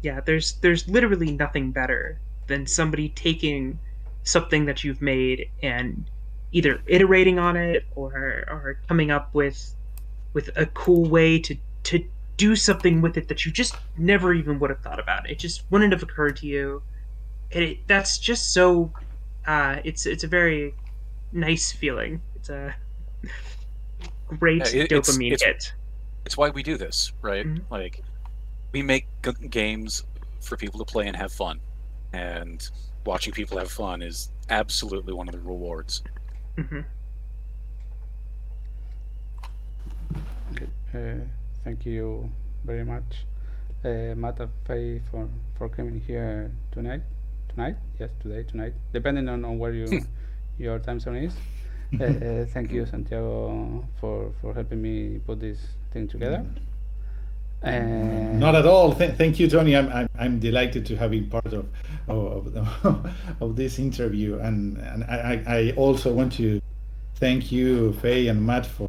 Yeah, there's there's literally nothing better than somebody taking something that you've made and either iterating on it or or coming up with with a cool way to to do something with it that you just never even would have thought about. It just wouldn't have occurred to you it, that's just so uh, it's it's a very nice feeling. It's a great yeah, it, dopamine it's, hit. It's why we do this, right? Mm-hmm. Like we make g- games for people to play and have fun, and watching people have fun is absolutely one of the rewards. Mm-hmm. Uh, thank you very much, uh, Matt Faye, for for coming here tonight tonight. Yes, today, tonight, depending on, on where you your time zone is. Uh, uh, thank you, Santiago, for for helping me put this thing together. Uh, Not at all. Th- thank you, Tony. I'm, I'm, I'm delighted to have been part of of, of, of this interview, and and I, I also want to thank you, Faye and Matt, for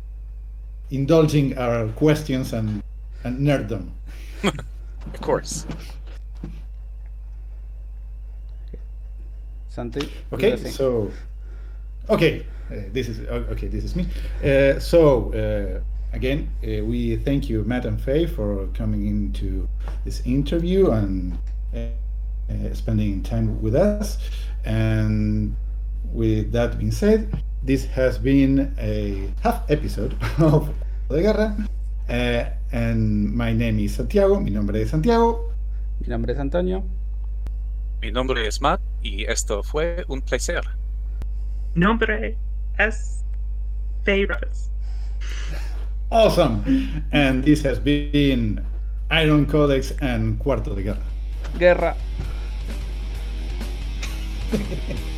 indulging our questions and and nerddom. of course. Santi. Okay, so okay, uh, this is okay. This is me. Uh, so uh, again, uh, we thank you, Matt and Faye, for coming into this interview and uh, uh, spending time with us. And with that being said, this has been a half episode of de Guerra. and my name is Santiago. Mi nombre es Santiago. Mi nombre es Antonio. Mi nombre es Matt y esto fue un placer. Nombre es Faye Rose. Awesome. And this has been Iron Codex and Cuarto de Guerra. Guerra.